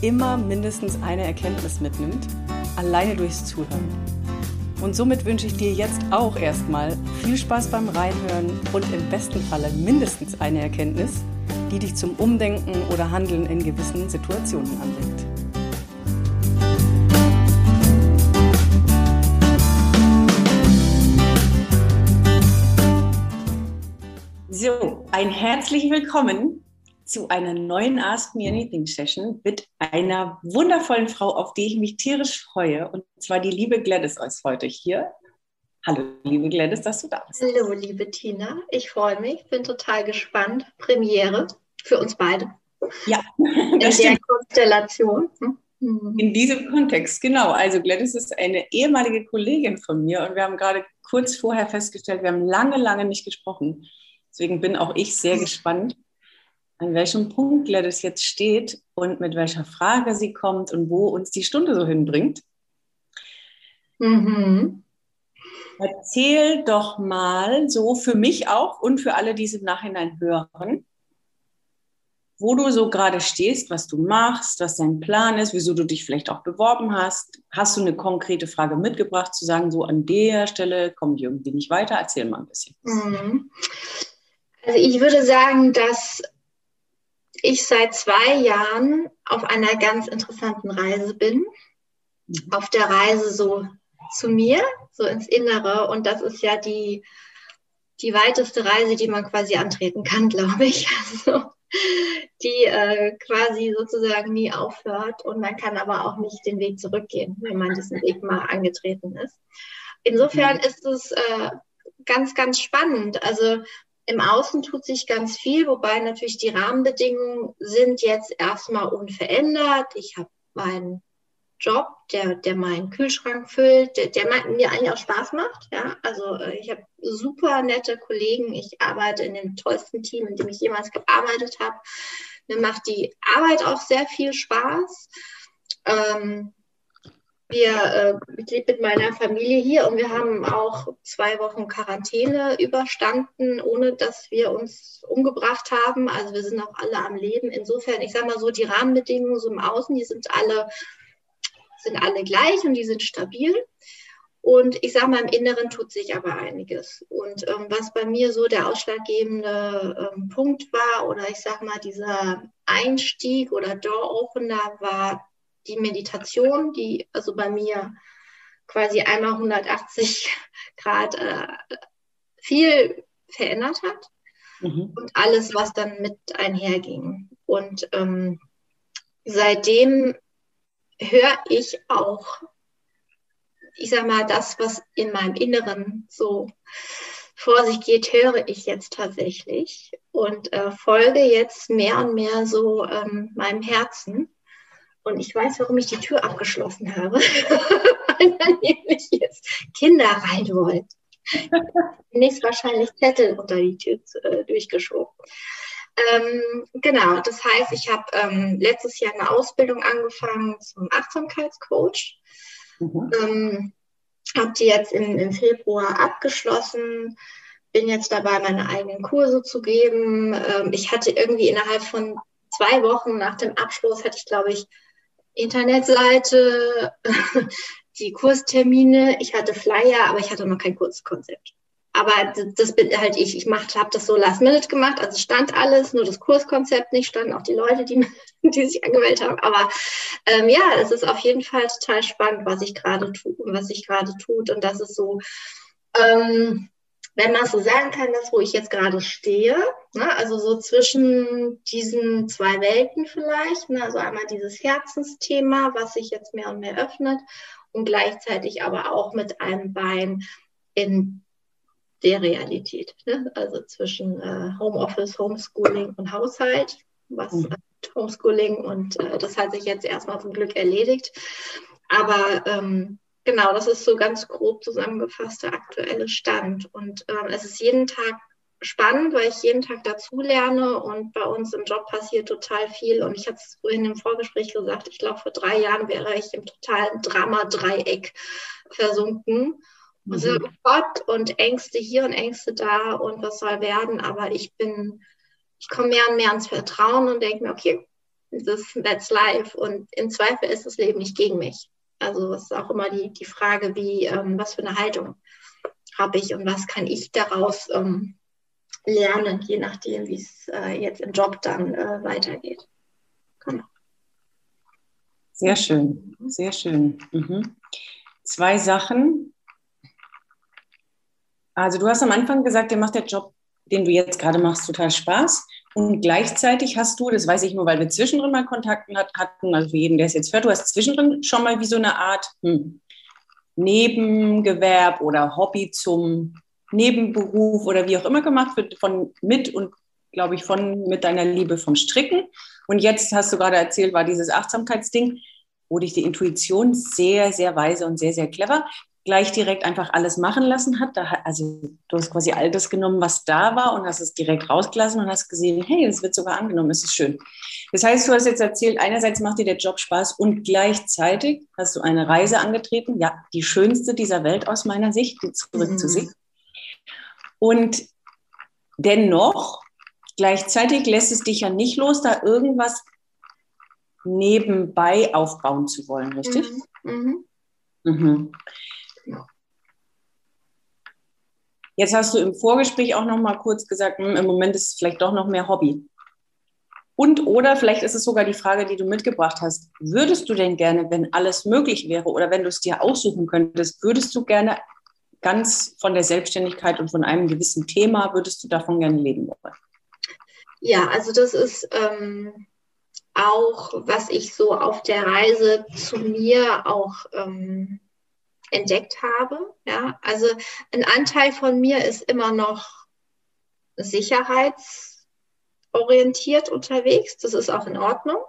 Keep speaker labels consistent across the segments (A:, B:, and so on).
A: immer mindestens eine Erkenntnis mitnimmt, alleine durchs Zuhören. Und somit wünsche ich dir jetzt auch erstmal viel Spaß beim Reinhören und im besten Falle mindestens eine Erkenntnis, die dich zum Umdenken oder Handeln in gewissen Situationen anregt. So, ein herzlich willkommen zu einer neuen Ask Me Anything Session mit einer wundervollen Frau, auf die ich mich tierisch freue. Und zwar die liebe Gladys ist heute hier. Hallo, liebe Gladys, dass du da bist.
B: Hallo, liebe Tina. Ich freue mich, bin total gespannt. Premiere für uns beide.
A: Ja,
B: in der stimmt. Konstellation. Hm?
A: Mhm. In diesem Kontext, genau. Also Gladys ist eine ehemalige Kollegin von mir und wir haben gerade kurz vorher festgestellt, wir haben lange, lange nicht gesprochen. Deswegen bin auch ich sehr gespannt, an welchem Punkt Gladys jetzt steht und mit welcher Frage sie kommt und wo uns die Stunde so hinbringt. Mhm. Erzähl doch mal so für mich auch und für alle, die es im Nachhinein hören, wo du so gerade stehst, was du machst, was dein Plan ist, wieso du dich vielleicht auch beworben hast. Hast du eine konkrete Frage mitgebracht, zu sagen, so an der Stelle komme ich irgendwie nicht weiter? Erzähl mal ein bisschen. Mhm.
B: Also ich würde sagen, dass ich seit zwei Jahren auf einer ganz interessanten Reise bin. Mhm. Auf der Reise so zu mir, so ins Innere. Und das ist ja die, die weiteste Reise, die man quasi antreten kann, glaube ich. Also, die äh, quasi sozusagen nie aufhört. Und man kann aber auch nicht den Weg zurückgehen, wenn man diesen Weg mal angetreten ist. Insofern mhm. ist es äh, ganz, ganz spannend. Also im Außen tut sich ganz viel, wobei natürlich die Rahmenbedingungen sind jetzt erstmal unverändert. Ich habe meinen Job, der, der meinen Kühlschrank füllt, der, der mir eigentlich auch Spaß macht. Ja? Also äh, ich habe super nette Kollegen. Ich arbeite in dem tollsten Team, in dem ich jemals gearbeitet habe. Mir macht die Arbeit auch sehr viel Spaß. Ähm, wir, äh, ich lebe mit meiner Familie hier und wir haben auch zwei Wochen Quarantäne überstanden, ohne dass wir uns umgebracht haben. Also wir sind auch alle am Leben. Insofern, ich sage mal so, die Rahmenbedingungen so im Außen, die sind alle, sind alle gleich und die sind stabil. Und ich sage mal, im Inneren tut sich aber einiges. Und ähm, was bei mir so der ausschlaggebende ähm, Punkt war, oder ich sage mal, dieser Einstieg oder Door-Opener war die Meditation, die also bei mir quasi einmal 180 Grad äh, viel verändert hat mhm. und alles, was dann mit einherging. Und ähm, seitdem höre ich auch, ich sag mal, das, was in meinem Inneren so vor sich geht, höre ich jetzt tatsächlich und äh, folge jetzt mehr und mehr so ähm, meinem Herzen und ich weiß, warum ich die Tür abgeschlossen habe, weil da nämlich jetzt Kinder rein wollten. Nächst wahrscheinlich Zettel unter die Tür äh, durchgeschoben. Ähm, genau, das heißt, ich habe ähm, letztes Jahr eine Ausbildung angefangen zum Achtsamkeitscoach. Mhm. Ähm, habe die jetzt im, im Februar abgeschlossen, bin jetzt dabei, meine eigenen Kurse zu geben. Ähm, ich hatte irgendwie innerhalb von zwei Wochen nach dem Abschluss, hatte ich, glaube ich, Internetseite, die Kurstermine. Ich hatte Flyer, aber ich hatte noch kein Kurskonzept. Aber das bin halt ich. Ich habe das so last minute gemacht. Also stand alles, nur das Kurskonzept nicht, standen auch die Leute, die, die sich angemeldet haben. Aber ähm, ja, es ist auf jeden Fall total spannend, was ich gerade tue und was ich gerade tut. Und das ist so, ähm, wenn man so sagen kann, das, wo ich jetzt gerade stehe, ne, also so zwischen diesen zwei Welten vielleicht, ne, also einmal dieses Herzensthema, was sich jetzt mehr und mehr öffnet und gleichzeitig aber auch mit einem Bein in der Realität, ne, also zwischen äh, Homeoffice, Homeschooling und Haushalt, was mhm. Homeschooling und äh, das hat sich jetzt erstmal zum Glück erledigt. aber ähm, genau, das ist so ganz grob zusammengefasst der aktuelle Stand. Und ähm, es ist jeden Tag spannend, weil ich jeden Tag dazu lerne und bei uns im Job passiert total viel. Und ich hatte es vorhin im Vorgespräch gesagt, ich glaube, vor drei Jahren wäre ich im totalen Drama-Dreieck versunken. Mhm. So, oh Gott, und Ängste hier und Ängste da und was soll werden. Aber ich bin, ich komme mehr und mehr ans Vertrauen und denke mir, okay, das, that's life. Und im Zweifel ist das Leben nicht gegen mich. Also es ist auch immer die, die Frage, wie, ähm, was für eine Haltung habe ich und was kann ich daraus ähm, lernen, je nachdem, wie es äh, jetzt im Job dann äh, weitergeht. Genau.
A: Sehr schön, sehr schön. Mhm. Zwei Sachen. Also du hast am Anfang gesagt, dir macht der Job, den du jetzt gerade machst, total Spaß. Und gleichzeitig hast du, das weiß ich nur, weil wir zwischendrin mal Kontakten hatten, also für jeden, der es jetzt hört, du hast zwischendrin schon mal wie so eine Art hm, Nebengewerb oder Hobby zum Nebenberuf oder wie auch immer gemacht wird, von mit und glaube ich von mit deiner Liebe vom Stricken. Und jetzt hast du gerade erzählt, war dieses Achtsamkeitsding, wo dich die Intuition sehr, sehr weise und sehr, sehr clever gleich direkt einfach alles machen lassen hat. Da, also du hast quasi all das genommen, was da war und hast es direkt rausgelassen und hast gesehen, hey, es wird sogar angenommen, es ist schön. Das heißt, du hast jetzt erzählt, einerseits macht dir der Job Spaß und gleichzeitig hast du eine Reise angetreten, ja, die schönste dieser Welt aus meiner Sicht, zurück mhm. zu sich. Und dennoch, gleichzeitig lässt es dich ja nicht los, da irgendwas nebenbei aufbauen zu wollen, richtig? Mhm. Mhm. Mhm. Jetzt hast du im Vorgespräch auch noch mal kurz gesagt, hm, im Moment ist es vielleicht doch noch mehr Hobby. Und oder vielleicht ist es sogar die Frage, die du mitgebracht hast. Würdest du denn gerne, wenn alles möglich wäre oder wenn du es dir aussuchen könntest, würdest du gerne ganz von der Selbstständigkeit und von einem gewissen Thema, würdest du davon gerne leben wollen?
B: Ja, also das ist ähm, auch, was ich so auf der Reise zu mir auch ähm, entdeckt habe. Ja, also ein Anteil von mir ist immer noch sicherheitsorientiert unterwegs. Das ist auch in Ordnung.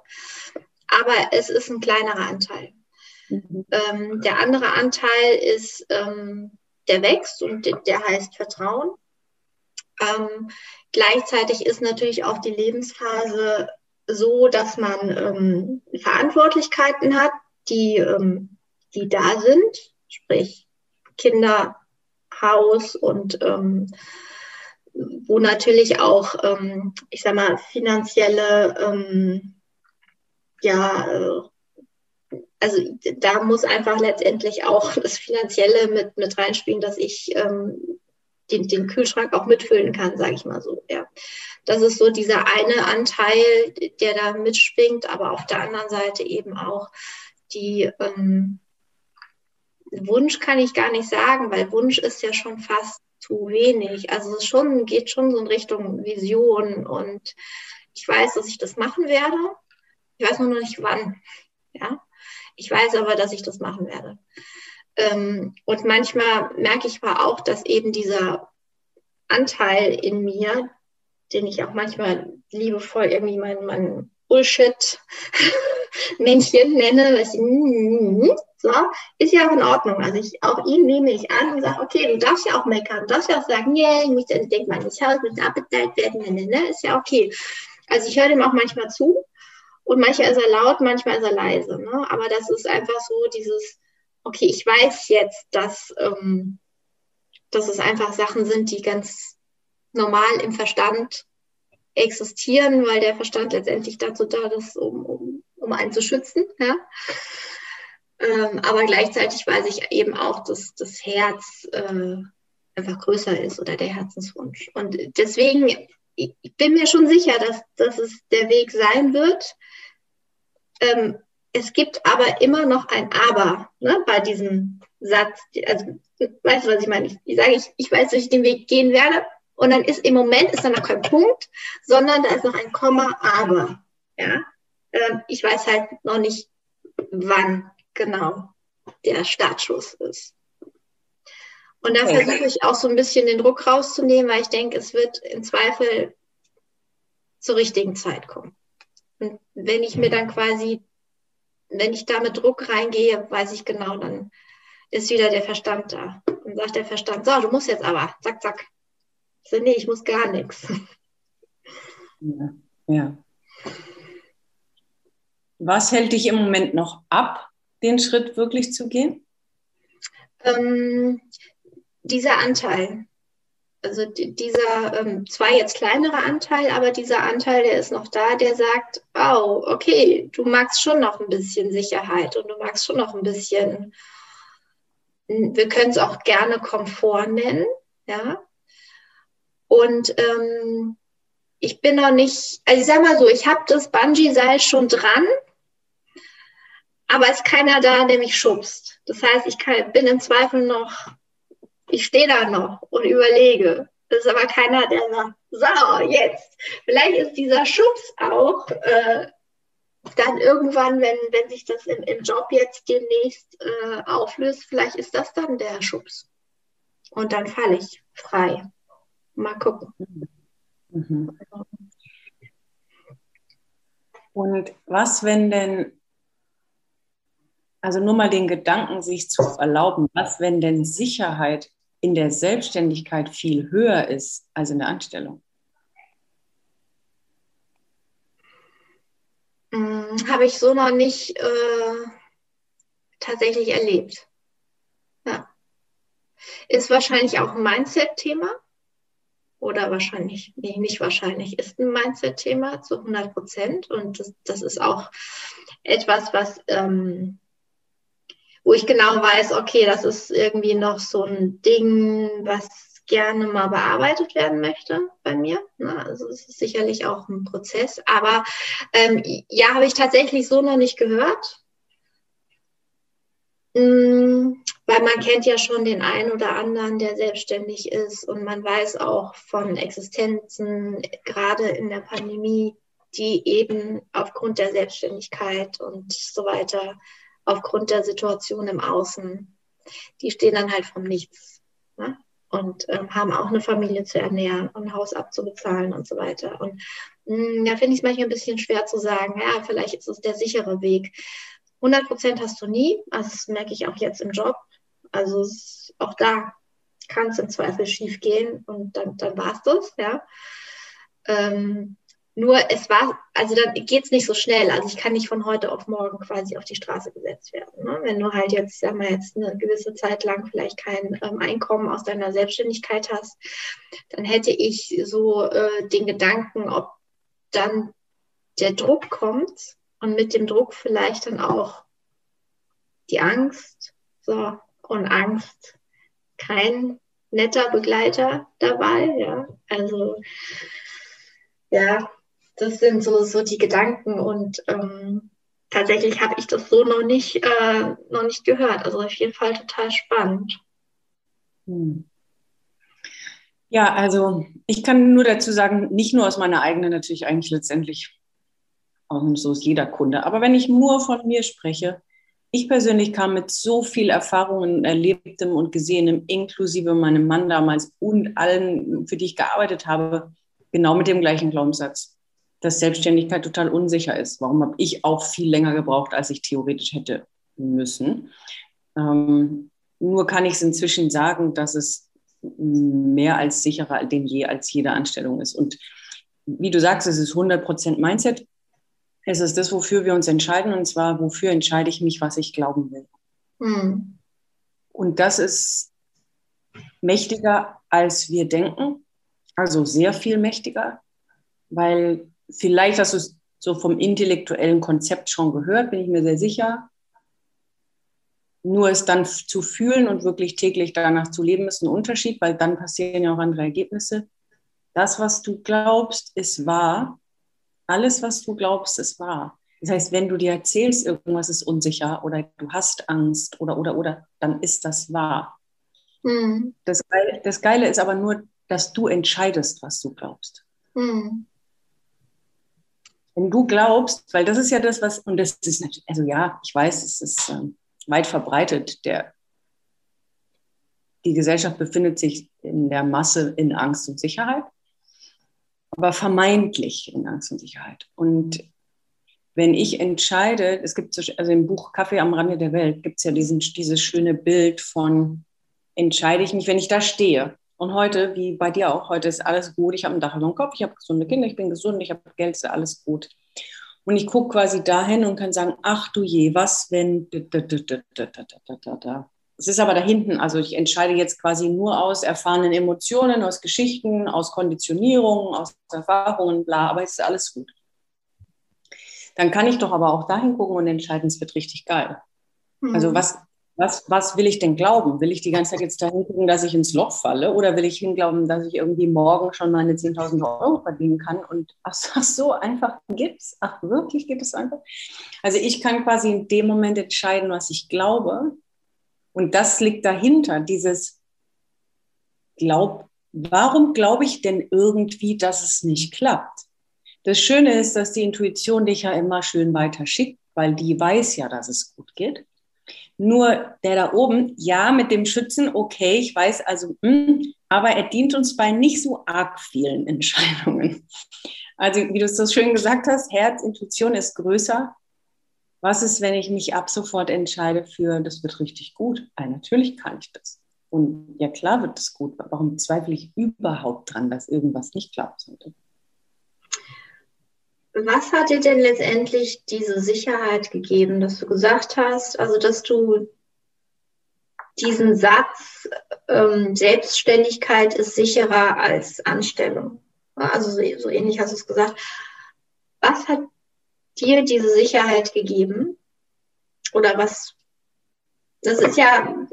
B: Aber es ist ein kleinerer Anteil. Mhm. Ähm, der andere Anteil ist ähm, der wächst und der heißt Vertrauen. Ähm, gleichzeitig ist natürlich auch die Lebensphase so, dass man ähm, Verantwortlichkeiten hat, die, ähm, die da sind, sprich Kinder, Haus und ähm, wo natürlich auch, ähm, ich sag mal, finanzielle ähm, ja, äh, also da muss einfach letztendlich auch das Finanzielle mit, mit reinspielen, dass ich ähm, den, den Kühlschrank auch mitfüllen kann, sage ich mal so. Ja. Das ist so dieser eine Anteil, der da mitschwingt, aber auf der anderen Seite eben auch die ähm, Wunsch kann ich gar nicht sagen, weil Wunsch ist ja schon fast zu wenig. Also es schon, geht schon so in Richtung Vision und ich weiß, dass ich das machen werde. Ich weiß nur noch nicht wann. Ja. Ich weiß aber, dass ich das machen werde. Ähm, und manchmal merke ich aber auch, dass eben dieser Anteil in mir, den ich auch manchmal liebevoll irgendwie mein, mein Bullshit-Männchen nenne, ich, so, ist ja auch in Ordnung. Also ich, auch ihn nehme ich an und sage, okay, du darfst ja auch meckern, du darfst ja auch sagen, yeah, ich muss denkt man, das Haus muss abbezahlt werden, ne, ne, ne, ist ja okay. Also ich höre dem auch manchmal zu und manchmal ist er laut, manchmal ist er leise. Ne? Aber das ist einfach so dieses, okay, ich weiß jetzt, dass, ähm, dass es einfach Sachen sind, die ganz normal im Verstand existieren, weil der Verstand letztendlich dazu da ist, um, um, um einen zu schützen. Ja? Ähm, aber gleichzeitig weiß ich eben auch, dass das Herz äh, einfach größer ist oder der Herzenswunsch. Und deswegen, ich bin mir schon sicher, dass, dass es der Weg sein wird. Ähm, es gibt aber immer noch ein Aber ne, bei diesem Satz. Also, weißt du, was ich meine? Ich, ich sage, ich, ich weiß, dass ich den Weg gehen werde. Und dann ist im Moment ist da noch kein Punkt, sondern da ist noch ein Komma, aber. Ja? Ähm, ich weiß halt noch nicht, wann genau der Startschuss ist. Und da versuche ich auch so ein bisschen den Druck rauszunehmen, weil ich denke, es wird im Zweifel zur richtigen Zeit kommen. Und wenn ich mir dann quasi wenn ich da mit Druck reingehe, weiß ich genau, dann ist wieder der Verstand da. Dann sagt der Verstand, so, du musst jetzt aber, zack, zack. Ich so, nee, ich muss gar nichts.
A: Ja, ja. Was hält dich im Moment noch ab, den Schritt wirklich zu gehen?
B: Ähm, dieser Anteil. Also dieser ähm, zwar jetzt kleinere Anteil, aber dieser Anteil, der ist noch da, der sagt, oh, okay, du magst schon noch ein bisschen Sicherheit und du magst schon noch ein bisschen, wir können es auch gerne Komfort nennen, ja. Und ähm, ich bin noch nicht, also ich sag mal so, ich habe das Bungee-Seil schon dran, aber ist keiner da, der mich schubst. Das heißt, ich kann, bin im Zweifel noch, ich stehe da noch und überlege. Es ist aber keiner, der sagt, so, jetzt. Vielleicht ist dieser Schubs auch äh, dann irgendwann, wenn, wenn sich das im, im Job jetzt demnächst äh, auflöst, vielleicht ist das dann der Schubs. Und dann falle ich frei. Mal gucken. Mhm.
A: Und was, wenn denn also nur mal den Gedanken sich zu erlauben, was, wenn denn Sicherheit in der Selbstständigkeit viel höher ist als in der Anstellung?
B: Hm, Habe ich so noch nicht äh, tatsächlich erlebt. Ja. Ist wahrscheinlich auch ein Mindset-Thema. Oder wahrscheinlich, nee, nicht wahrscheinlich, ist ein Mindset-Thema zu 100 Prozent. Und das, das, ist auch etwas, was ähm, wo ich genau weiß, okay, das ist irgendwie noch so ein Ding, was gerne mal bearbeitet werden möchte bei mir. Ne? Also es ist sicherlich auch ein Prozess. Aber ähm, ja, habe ich tatsächlich so noch nicht gehört. Mm, weil man kennt ja schon den einen oder anderen, der selbstständig ist und man weiß auch von Existenzen, gerade in der Pandemie, die eben aufgrund der Selbstständigkeit und so weiter aufgrund der Situation im Außen, die stehen dann halt vom Nichts ne? und ähm, haben auch eine Familie zu ernähren und ein Haus abzubezahlen und so weiter. Und mh, mm, da finde ich es manchmal ein bisschen schwer zu sagen, ja, vielleicht ist es der sichere Weg. 100 Prozent hast du nie, also das merke ich auch jetzt im Job. Also auch da kann es im Zweifel schief gehen und dann, dann war es das, ja. Ähm, nur es war, also dann geht es nicht so schnell. Also ich kann nicht von heute auf morgen quasi auf die Straße gesetzt werden. Ne? Wenn du halt jetzt, sag mal, jetzt eine gewisse Zeit lang vielleicht kein ähm, Einkommen aus deiner Selbstständigkeit hast, dann hätte ich so äh, den Gedanken, ob dann der Druck kommt und mit dem Druck vielleicht dann auch die Angst. So, und Angst, kein netter Begleiter dabei, ja. Also ja, das sind so, so die Gedanken und ähm, tatsächlich habe ich das so noch nicht, äh, noch nicht gehört. Also auf jeden Fall total spannend. Hm.
A: Ja, also ich kann nur dazu sagen, nicht nur aus meiner eigenen, natürlich eigentlich letztendlich, auch so ist jeder Kunde, aber wenn ich nur von mir spreche, ich persönlich kam mit so viel Erfahrungen, Erlebtem und Gesehenem, inklusive meinem Mann damals und allen, für die ich gearbeitet habe, genau mit dem gleichen Glaubenssatz dass Selbstständigkeit total unsicher ist. Warum habe ich auch viel länger gebraucht, als ich theoretisch hätte müssen? Ähm, nur kann ich es inzwischen sagen, dass es mehr als sicherer denn je als jede Anstellung ist. Und wie du sagst, es ist 100% Mindset. Es ist das, wofür wir uns entscheiden. Und zwar, wofür entscheide ich mich, was ich glauben will. Mhm. Und das ist mächtiger, als wir denken. Also sehr viel mächtiger, weil vielleicht hast du es so vom intellektuellen Konzept schon gehört, bin ich mir sehr sicher. Nur es dann zu fühlen und wirklich täglich danach zu leben, ist ein Unterschied, weil dann passieren ja auch andere Ergebnisse. Das, was du glaubst, ist wahr. Alles, was du glaubst, ist wahr. Das heißt, wenn du dir erzählst, irgendwas ist unsicher oder du hast Angst oder, oder, oder, dann ist das wahr. Mhm. Das, Geile, das Geile ist aber nur, dass du entscheidest, was du glaubst. Mhm. Wenn du glaubst, weil das ist ja das, was, und das ist natürlich, also ja, ich weiß, es ist ähm, weit verbreitet, der, die Gesellschaft befindet sich in der Masse in Angst und Sicherheit, aber vermeintlich in Angst und Sicherheit. Und wenn ich entscheide, es gibt so, also im Buch Kaffee am Rande der Welt gibt es ja diesen, dieses schöne Bild von, entscheide ich mich, wenn ich da stehe. Und heute, wie bei dir auch, heute ist alles gut. Ich habe ein Dach über dem Kopf, ich habe gesunde Kinder, ich bin gesund, ich habe Geld, ist alles gut. Und ich gucke quasi dahin und kann sagen, ach du je, was wenn... Es ist aber da hinten, also ich entscheide jetzt quasi nur aus erfahrenen Emotionen, aus Geschichten, aus Konditionierungen, aus Erfahrungen, bla, aber es ist alles gut. Dann kann ich doch aber auch dahin gucken und entscheiden, es wird richtig geil. Mhm. Also was, was, was will ich denn glauben? Will ich die ganze Zeit jetzt dahin gucken, dass ich ins Loch falle? Oder will ich hinglauben, dass ich irgendwie morgen schon meine 10.000 Euro verdienen kann? Und ach, so einfach gibt es? Ach, wirklich gibt es einfach? Also ich kann quasi in dem Moment entscheiden, was ich glaube. Und das liegt dahinter, dieses Glaub, warum glaube ich denn irgendwie, dass es nicht klappt? Das Schöne ist, dass die Intuition dich ja immer schön weiter schickt, weil die weiß ja, dass es gut geht. Nur der da oben, ja, mit dem Schützen, okay, ich weiß also, mh, hm, aber er dient uns bei nicht so arg vielen Entscheidungen. Also, wie du es so schön gesagt hast, Herz, Intuition ist größer. Was ist, wenn ich mich ab sofort entscheide für, das wird richtig gut? Ja, natürlich kann ich das. Und ja, klar wird es gut. Warum zweifle ich überhaupt dran, dass irgendwas nicht klappen sollte?
B: Was hat dir denn letztendlich diese Sicherheit gegeben, dass du gesagt hast, also dass du diesen Satz, ähm, Selbstständigkeit ist sicherer als Anstellung. Also so, so ähnlich hast du es gesagt. Was hat dir diese Sicherheit gegeben? Oder was, das ist ja,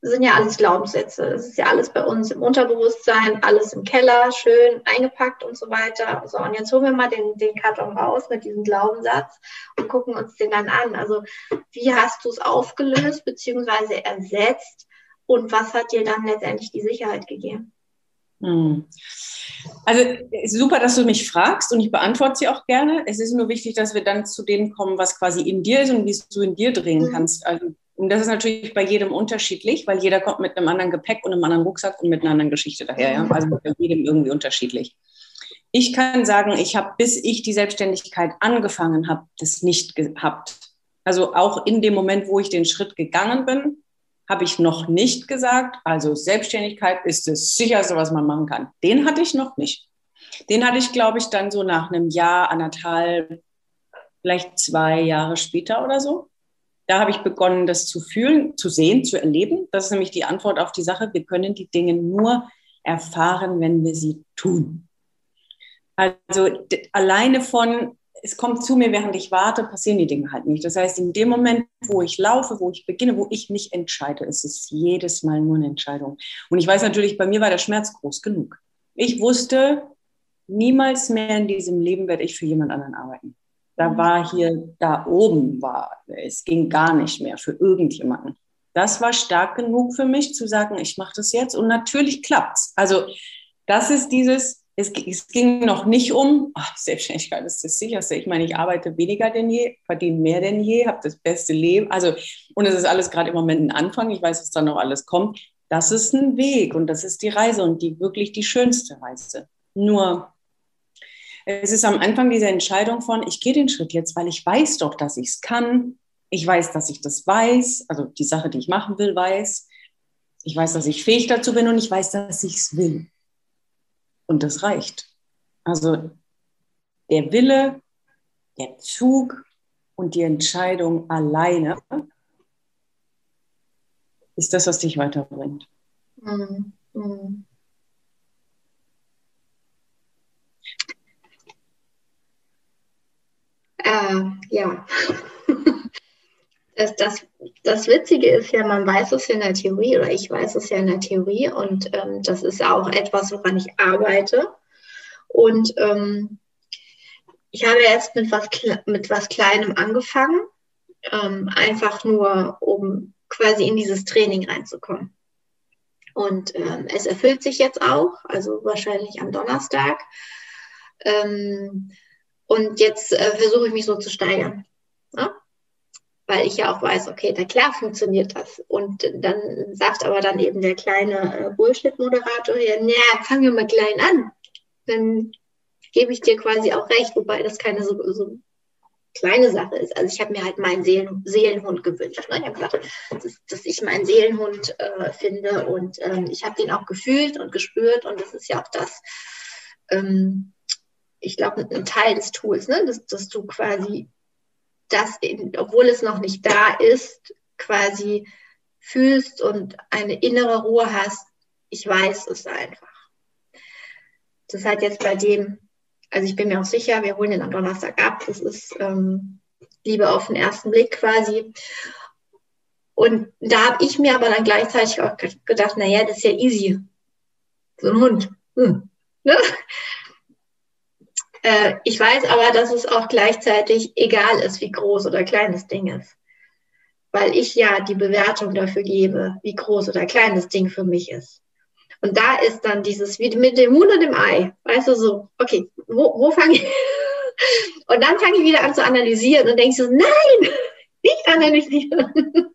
B: sind ja alles Glaubenssätze. Das ist ja alles bei uns im Unterbewusstsein, alles im Keller, schön eingepackt und so weiter. So, und jetzt holen wir mal den, den Karton raus mit diesem Glaubenssatz und gucken uns den dann an. Also, wie hast du es aufgelöst bzw. ersetzt und was hat dir dann letztendlich die Sicherheit gegeben?
A: Hm. Also super, dass du mich fragst und ich beantworte sie auch gerne. Es ist nur wichtig, dass wir dann zu dem kommen, was quasi in dir ist und wie es du in dir drehen mhm. kannst. Also und das ist natürlich bei jedem unterschiedlich, weil jeder kommt mit einem anderen Gepäck und einem anderen Rucksack und mit einer anderen Geschichte daher. Ja? Also bei jedem irgendwie unterschiedlich. Ich kann sagen, ich habe, bis ich die Selbstständigkeit angefangen habe, das nicht gehabt. Also auch in dem Moment, wo ich den Schritt gegangen bin, habe ich noch nicht gesagt, also Selbstständigkeit ist das sicherste, was man machen kann. Den hatte ich noch nicht. Den hatte ich, glaube ich, dann so nach einem Jahr, anderthalb, vielleicht zwei Jahre später oder so. Da habe ich begonnen, das zu fühlen, zu sehen, zu erleben. Das ist nämlich die Antwort auf die Sache. Wir können die Dinge nur erfahren, wenn wir sie tun. Also alleine von, es kommt zu mir, während ich warte, passieren die Dinge halt nicht. Das heißt, in dem Moment, wo ich laufe, wo ich beginne, wo ich mich entscheide, ist es jedes Mal nur eine Entscheidung. Und ich weiß natürlich, bei mir war der Schmerz groß genug. Ich wusste, niemals mehr in diesem Leben werde ich für jemand anderen arbeiten. Da war hier, da oben war, es ging gar nicht mehr für irgendjemanden. Das war stark genug für mich zu sagen, ich mache das jetzt und natürlich klappt's. Also das ist dieses, es, es ging noch nicht um, ach, Selbstständigkeit ist das sicherste. Ich meine, ich arbeite weniger denn je, verdiene mehr denn je, habe das beste Leben. Also, und es ist alles gerade im Moment ein Anfang. Ich weiß, was da noch alles kommt. Das ist ein Weg und das ist die Reise und die wirklich die schönste Reise. Nur es ist am Anfang diese Entscheidung von, ich gehe den Schritt jetzt, weil ich weiß doch, dass ich es kann. Ich weiß, dass ich das weiß, also die Sache, die ich machen will, weiß. Ich weiß, dass ich fähig dazu bin und ich weiß, dass ich es will. Und das reicht. Also der Wille, der Zug und die Entscheidung alleine ist das, was dich weiterbringt. Mhm. Mhm.
B: Äh, ja. Das, das, das Witzige ist ja, man weiß es ja in der Theorie oder ich weiß es ja in der Theorie und ähm, das ist auch etwas, woran ich arbeite. Und ähm, ich habe jetzt mit was, mit was Kleinem angefangen, ähm, einfach nur, um quasi in dieses Training reinzukommen. Und ähm, es erfüllt sich jetzt auch, also wahrscheinlich am Donnerstag. Ähm, und jetzt äh, versuche ich mich so zu steigern. Ne? Weil ich ja auch weiß, okay, na klar funktioniert das. Und dann sagt aber dann eben der kleine äh, Bullshit-Moderator hier, naja, fangen wir mal klein an. Dann gebe ich dir quasi auch recht, wobei das keine so, so kleine Sache ist. Also ich habe mir halt meinen Seelen, Seelenhund gewünscht. Ne? Ich habe gesagt, dass, dass, ich meinen Seelenhund äh, finde und ähm, ich habe den auch gefühlt und gespürt und das ist ja auch das, ähm, ich glaube, ein Teil des Tools, ne? dass, dass du quasi das, in, obwohl es noch nicht da ist, quasi fühlst und eine innere Ruhe hast. Ich weiß es einfach. Das hat jetzt bei dem, also ich bin mir auch sicher, wir holen den am Donnerstag ab. Das ist ähm, Liebe auf den ersten Blick quasi. Und da habe ich mir aber dann gleichzeitig auch gedacht, naja, das ist ja easy. So ein Hund. Hm. Ne? Äh, ich weiß aber, dass es auch gleichzeitig egal ist, wie groß oder klein das Ding ist. Weil ich ja die Bewertung dafür gebe, wie groß oder klein das Ding für mich ist. Und da ist dann dieses, wie mit dem Huhn und dem Ei. Weißt du, so, okay, wo, wo fange ich? Und dann fange ich wieder an zu analysieren und denke so, nein, nicht analysieren.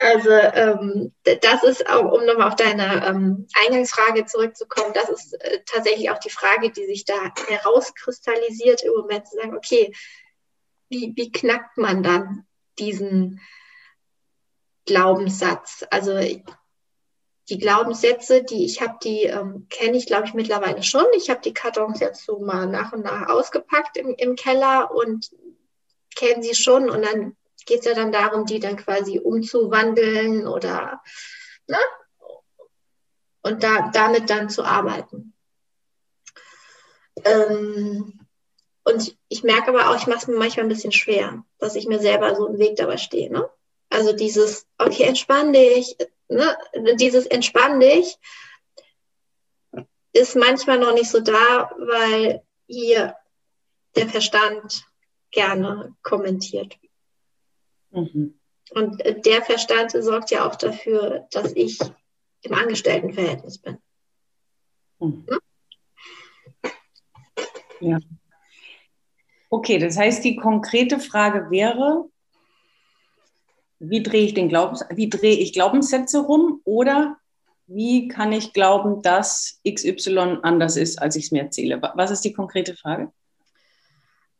B: Also ähm, das ist auch, um nochmal auf deine ähm, Eingangsfrage zurückzukommen, das ist äh, tatsächlich auch die Frage, die sich da herauskristallisiert im Moment, zu sagen, okay, wie, wie knackt man dann diesen Glaubenssatz? Also die Glaubenssätze, die ich habe, die ähm, kenne ich, glaube ich, mittlerweile schon. Ich habe die Kartons jetzt so mal nach und nach ausgepackt im, im Keller und kenne sie schon. Und dann geht es ja dann darum, die dann quasi umzuwandeln oder ne? und da, damit dann zu arbeiten. Ähm, und ich merke aber auch, ich mache es mir manchmal ein bisschen schwer, dass ich mir selber so einen Weg dabei stehe. Ne? Also dieses, okay, entspann dich, ne, dieses entspann dich ist manchmal noch nicht so da, weil hier der Verstand gerne kommentiert. Mhm. Und der Verstand sorgt ja auch dafür, dass ich im Angestelltenverhältnis bin.
A: Mhm. Hm? Ja. Okay, das heißt, die konkrete Frage wäre, wie drehe ich den Glaubens, wie drehe ich Glaubenssätze rum oder wie kann ich glauben, dass XY anders ist, als ich es mir erzähle? Was ist die konkrete Frage?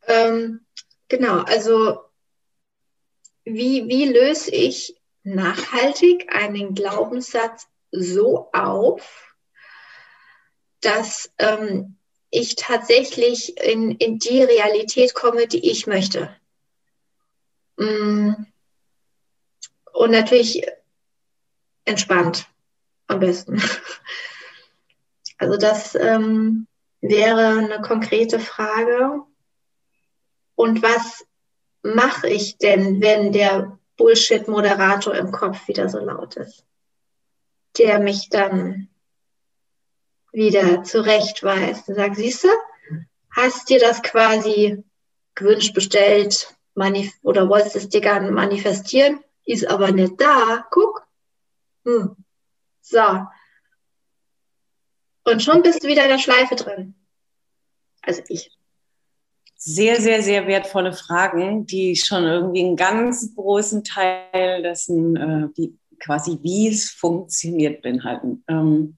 B: Ähm, genau, also wie, wie löse ich nachhaltig einen Glaubenssatz so auf, dass ähm, ich tatsächlich in, in die Realität komme, die ich möchte? Mm und natürlich entspannt am besten. Also das ähm, wäre eine konkrete Frage. Und was mache ich denn, wenn der Bullshit-Moderator im Kopf wieder so laut ist, der mich dann wieder zurechtweist und sagt, siehst du, hast dir das quasi gewünscht, bestellt oder wolltest es dir gerne manifestieren? ist aber nicht da. Guck. Hm. So. Und schon bist du wieder in der Schleife drin. Also ich.
A: Sehr, sehr, sehr wertvolle Fragen, die schon irgendwie einen ganz großen Teil dessen, äh, wie, quasi wie es funktioniert, beinhalten. Ähm,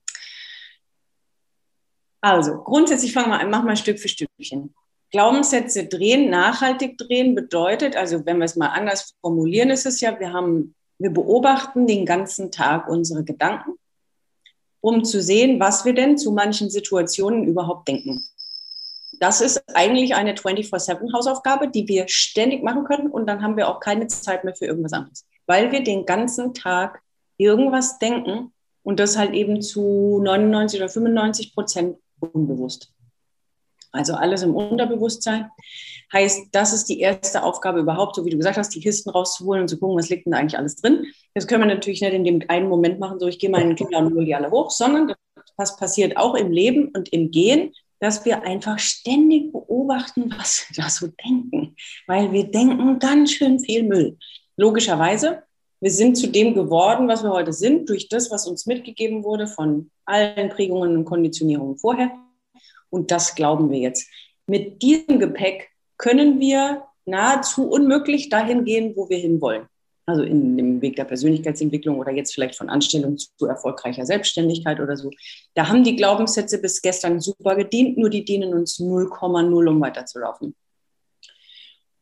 A: also, grundsätzlich fangen wir an, machen wir Stück für Stückchen. Glaubenssätze drehen, nachhaltig drehen bedeutet, also wenn wir es mal anders formulieren, ist es ja, wir haben, wir beobachten den ganzen Tag unsere Gedanken, um zu sehen, was wir denn zu manchen Situationen überhaupt denken. Das ist eigentlich eine 24-7-Hausaufgabe, die wir ständig machen können und dann haben wir auch keine Zeit mehr für irgendwas anderes, weil wir den ganzen Tag irgendwas denken und das halt eben zu 99 oder 95 Prozent unbewusst also alles im Unterbewusstsein. Heißt, das ist die erste Aufgabe überhaupt, so wie du gesagt hast, die Kisten rauszuholen und zu gucken, was liegt denn da eigentlich alles drin. Das können wir natürlich nicht in dem einen Moment machen, so ich gehe meinen Kindern und hole die alle hoch, sondern das passiert auch im Leben und im Gehen, dass wir einfach ständig beobachten, was wir da so denken, weil wir denken ganz schön viel Müll. Logischerweise, wir sind zu dem geworden, was wir heute sind, durch das, was uns mitgegeben wurde von allen Prägungen und Konditionierungen vorher. Und das glauben wir jetzt. Mit diesem Gepäck können wir nahezu unmöglich dahin gehen, wo wir hinwollen. Also in dem Weg der Persönlichkeitsentwicklung oder jetzt vielleicht von Anstellung zu erfolgreicher Selbstständigkeit oder so. Da haben die Glaubenssätze bis gestern super gedient, nur die dienen uns 0,0, um weiterzulaufen.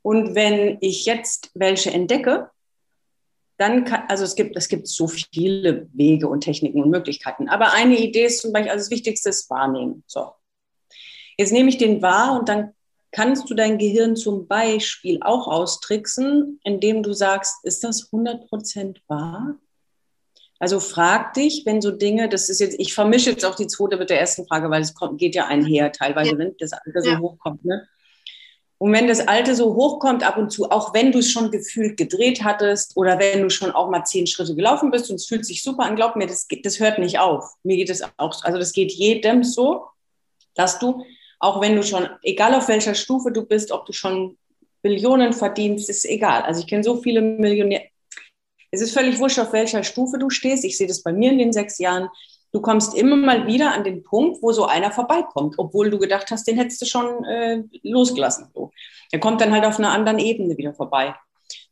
A: Und wenn ich jetzt welche entdecke, dann kann, also es gibt, es gibt so viele Wege und Techniken und Möglichkeiten. Aber eine Idee ist zum Beispiel, also das Wichtigste ist Wahrnehmen. So. Jetzt nehme ich den wahr und dann kannst du dein Gehirn zum Beispiel auch austricksen, indem du sagst, ist das 100% wahr? Also frag dich, wenn so Dinge, das ist jetzt, ich vermische jetzt auch die zweite mit der ersten Frage, weil es kommt, geht ja einher teilweise, ja. wenn das Alter so ja. hochkommt. Ne? Und wenn das Alte so hochkommt ab und zu, auch wenn du es schon gefühlt gedreht hattest oder wenn du schon auch mal zehn Schritte gelaufen bist und es fühlt sich super an, glaub mir, das, das hört nicht auf. Mir geht es auch, also das geht jedem so, dass du, auch wenn du schon, egal auf welcher Stufe du bist, ob du schon Billionen verdienst, ist egal. Also ich kenne so viele Millionäre. Es ist völlig wurscht, auf welcher Stufe du stehst. Ich sehe das bei mir in den sechs Jahren du kommst immer mal wieder an den Punkt, wo so einer vorbeikommt, obwohl du gedacht hast, den hättest du schon äh, losgelassen. So. Der kommt dann halt auf einer anderen Ebene wieder vorbei.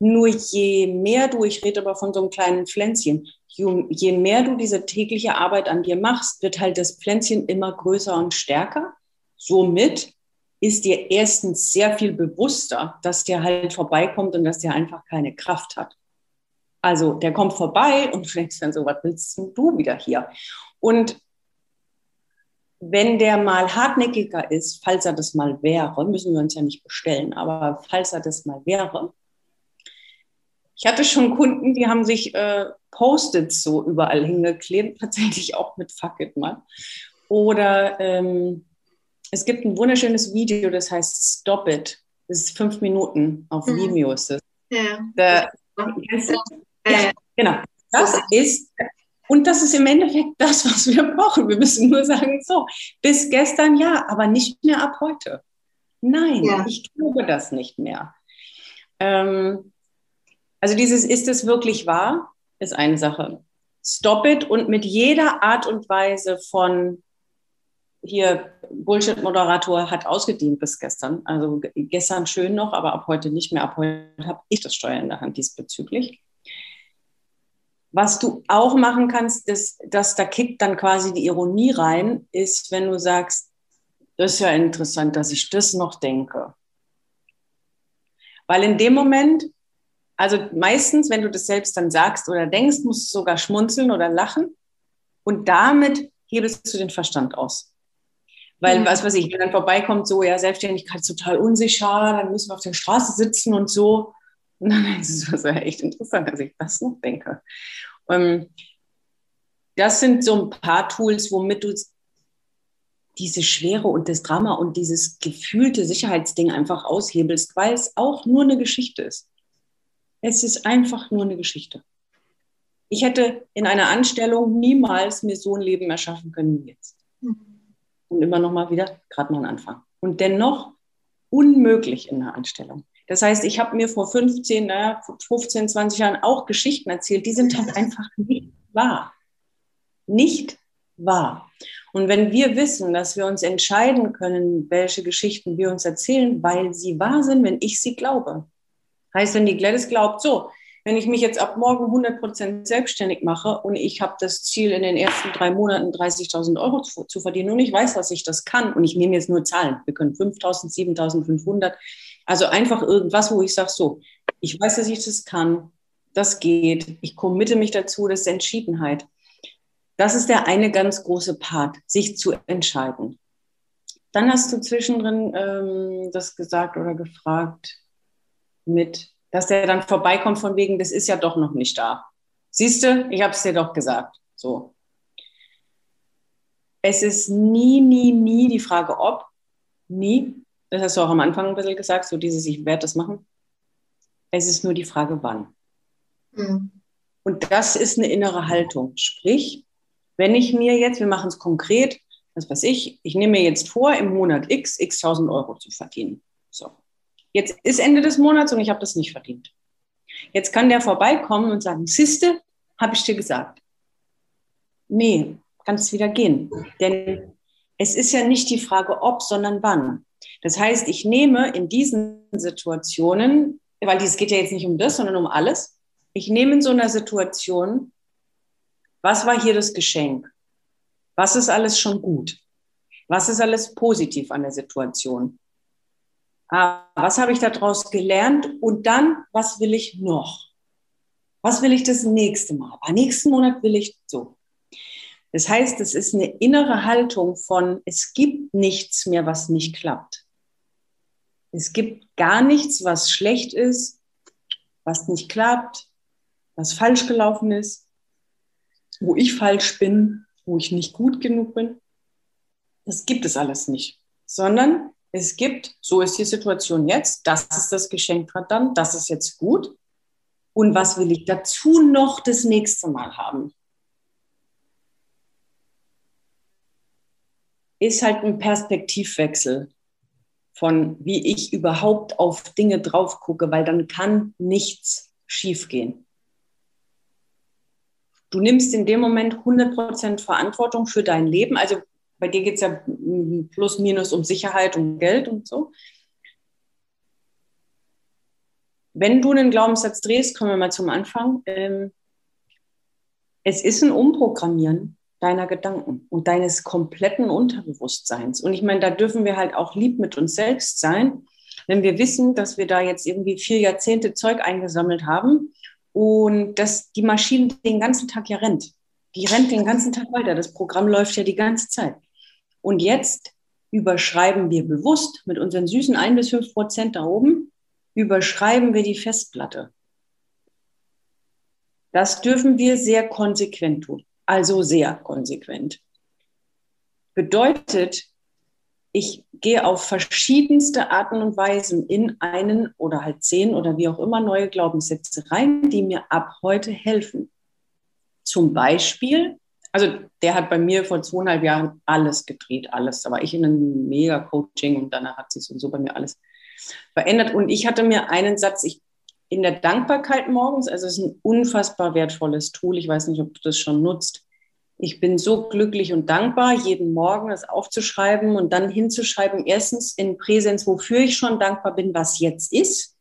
A: Nur je mehr du, ich rede aber von so einem kleinen Pflänzchen, je, mehr du diese tägliche Arbeit an dir machst, wird halt das Pflänzchen immer größer und stärker. Somit ist dir erstens sehr viel bewusster, dass der halt vorbeikommt und dass der einfach keine Kraft hat. Also der kommt vorbei und du denkst dann so, was willst du wieder hier? Und wenn der mal hartnäckiger ist, falls er das mal wäre, müssen wir uns ja nicht bestellen, aber falls er das mal wäre, ich hatte schon Kunden, die haben sich äh, Post-its so überall hingeklebt, tatsächlich auch mit Fuck it mal. Oder ähm, es gibt ein wunderschönes Video, das heißt Stop It. Das ist fünf Minuten auf mhm. Vimeo. Ist das. Ja. Da, ja, genau. Das ist und das ist im Endeffekt das, was wir brauchen. Wir müssen nur sagen, so, bis gestern ja, aber nicht mehr ab heute. Nein, ja. ich glaube das nicht mehr. Ähm, also dieses ist es wirklich wahr, ist eine Sache. Stop it und mit jeder Art und Weise von hier Bullshit-Moderator hat ausgedient bis gestern. Also gestern schön noch, aber ab heute nicht mehr. Ab heute habe ich das Steuer in der Hand diesbezüglich. Was du auch machen kannst, ist, dass da kickt dann quasi die Ironie rein, ist, wenn du sagst, das ist ja interessant, dass ich das noch denke. Weil in dem Moment, also meistens, wenn du das selbst dann sagst oder denkst, musst du sogar schmunzeln oder lachen und damit hebelst du den Verstand aus. Weil, mhm. was weiß ich, wenn dann vorbeikommt, so, ja, Selbstständigkeit ist total unsicher, dann müssen wir auf der Straße sitzen und so. Und dann ist es echt interessant, dass ich das noch denke. Ähm, das sind so ein paar Tools, womit du diese Schwere und das Drama und dieses gefühlte Sicherheitsding einfach aushebelst, weil es auch nur eine Geschichte ist. Es ist einfach nur eine Geschichte. Ich hätte in einer Anstellung niemals mir so ein Leben erschaffen können wie jetzt. Mhm. Und immer noch mal wieder, gerade mal ein Anfang. Und dennoch unmöglich in einer Anstellung. Das heißt, ich habe mir vor 15, naja, 15, 20 Jahren auch Geschichten erzählt, die sind halt einfach nicht wahr. Nicht wahr. Und wenn wir wissen, dass wir uns entscheiden können, welche Geschichten wir uns erzählen, weil sie wahr sind, wenn ich sie glaube. Heißt, wenn die Gladys glaubt, so, wenn ich mich jetzt ab morgen 100% selbstständig mache und ich habe das Ziel, in den ersten drei Monaten 30.000 Euro zu, zu, verdienen und ich weiß, dass ich das kann und ich nehme jetzt nur Zahlen, wir können 5.000, 7.500, also einfach irgendwas, wo ich sage, so, ich weiß, dass ich das kann, das geht, ich committe mich dazu, das ist Entschiedenheit. Das ist der eine ganz große Part, sich zu entscheiden. Dann hast du zwischendrin ähm, das gesagt oder gefragt mit, dass der dann vorbeikommt von wegen, das ist ja doch noch nicht da. Siehst du, ich habe es dir doch gesagt. So. Es ist nie, nie, nie die Frage, ob, nie, das hast du auch am Anfang ein bisschen gesagt, so dieses, ich werde das machen. Es ist nur die Frage, wann. Mhm. Und das ist eine innere Haltung. Sprich, wenn ich mir jetzt, wir machen es konkret, was weiß ich, ich nehme mir jetzt vor, im Monat X, x tausend Euro zu verdienen. So. Jetzt ist Ende des Monats und ich habe das nicht verdient. Jetzt kann der vorbeikommen und sagen, Siste, habe ich dir gesagt. Nee, kannst wieder gehen. Denn es ist ja nicht die Frage, ob, sondern wann. Das heißt, ich nehme in diesen Situationen, weil es geht ja jetzt nicht um das, sondern um alles, ich nehme in so einer Situation, was war hier das Geschenk? Was ist alles schon gut? Was ist alles positiv an der Situation? Ah, was habe ich daraus gelernt und dann, was will ich noch? Was will ich das nächste Mal? Am nächsten Monat will ich so. Das heißt, es ist eine innere Haltung von, es gibt nichts mehr, was nicht klappt. Es gibt gar nichts, was schlecht ist, was nicht klappt, was falsch gelaufen ist, wo ich falsch bin, wo ich nicht gut genug bin. Das gibt es alles nicht, sondern es gibt, so ist die Situation jetzt, das ist das Geschenk dann, das ist jetzt gut. Und was will ich dazu noch das nächste Mal haben? Ist halt ein Perspektivwechsel von, wie ich überhaupt auf Dinge drauf gucke, weil dann kann nichts schiefgehen. Du nimmst in dem Moment 100% Verantwortung für dein Leben. Also bei dir geht es ja plus minus um Sicherheit und Geld und so. Wenn du einen Glaubenssatz drehst, kommen wir mal zum Anfang. Ähm, es ist ein Umprogrammieren deiner Gedanken und deines kompletten Unterbewusstseins. Und ich meine, da dürfen wir halt auch lieb mit uns selbst sein, wenn wir wissen, dass wir da jetzt irgendwie vier Jahrzehnte Zeug eingesammelt haben und dass die Maschine den ganzen Tag ja rennt. Die rennt den ganzen Tag weiter. Das Programm läuft ja die ganze Zeit. Und jetzt überschreiben wir bewusst mit unseren süßen ein bis fünf Prozent da oben, überschreiben wir die Festplatte. Das dürfen wir sehr konsequent tun. Also sehr konsequent. Bedeutet, ich gehe auf verschiedenste Arten und Weisen in einen oder halt zehn oder wie auch immer neue Glaubenssätze rein, die mir ab heute helfen. Zum Beispiel, also der hat bei mir vor zweieinhalb Jahren alles gedreht, alles. Da war ich in einem Mega-Coaching und danach hat sich so bei mir alles verändert. Und ich hatte mir einen Satz, ich in der Dankbarkeit morgens, also es ist ein unfassbar wertvolles Tool. Ich weiß nicht, ob du das schon nutzt. Ich bin so glücklich und dankbar, jeden Morgen das aufzuschreiben und dann hinzuschreiben, erstens in Präsenz, wofür ich schon dankbar bin, was jetzt ist.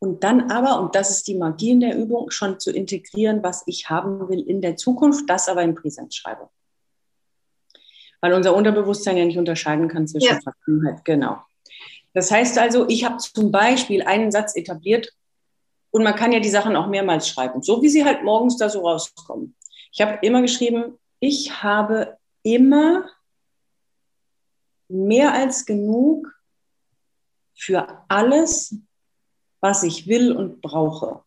A: Und dann aber, und das ist die Magie in der Übung, schon zu integrieren, was ich haben will in der Zukunft, das aber in Präsenz schreibe. Weil unser Unterbewusstsein ja nicht unterscheiden kann zwischen ja. Vergangenheit. Genau. Das heißt also, ich habe zum Beispiel einen Satz etabliert und man kann ja die Sachen auch mehrmals schreiben, so wie sie halt morgens da so rauskommen. Ich habe immer geschrieben, ich habe immer mehr als genug für alles, was ich will und brauche.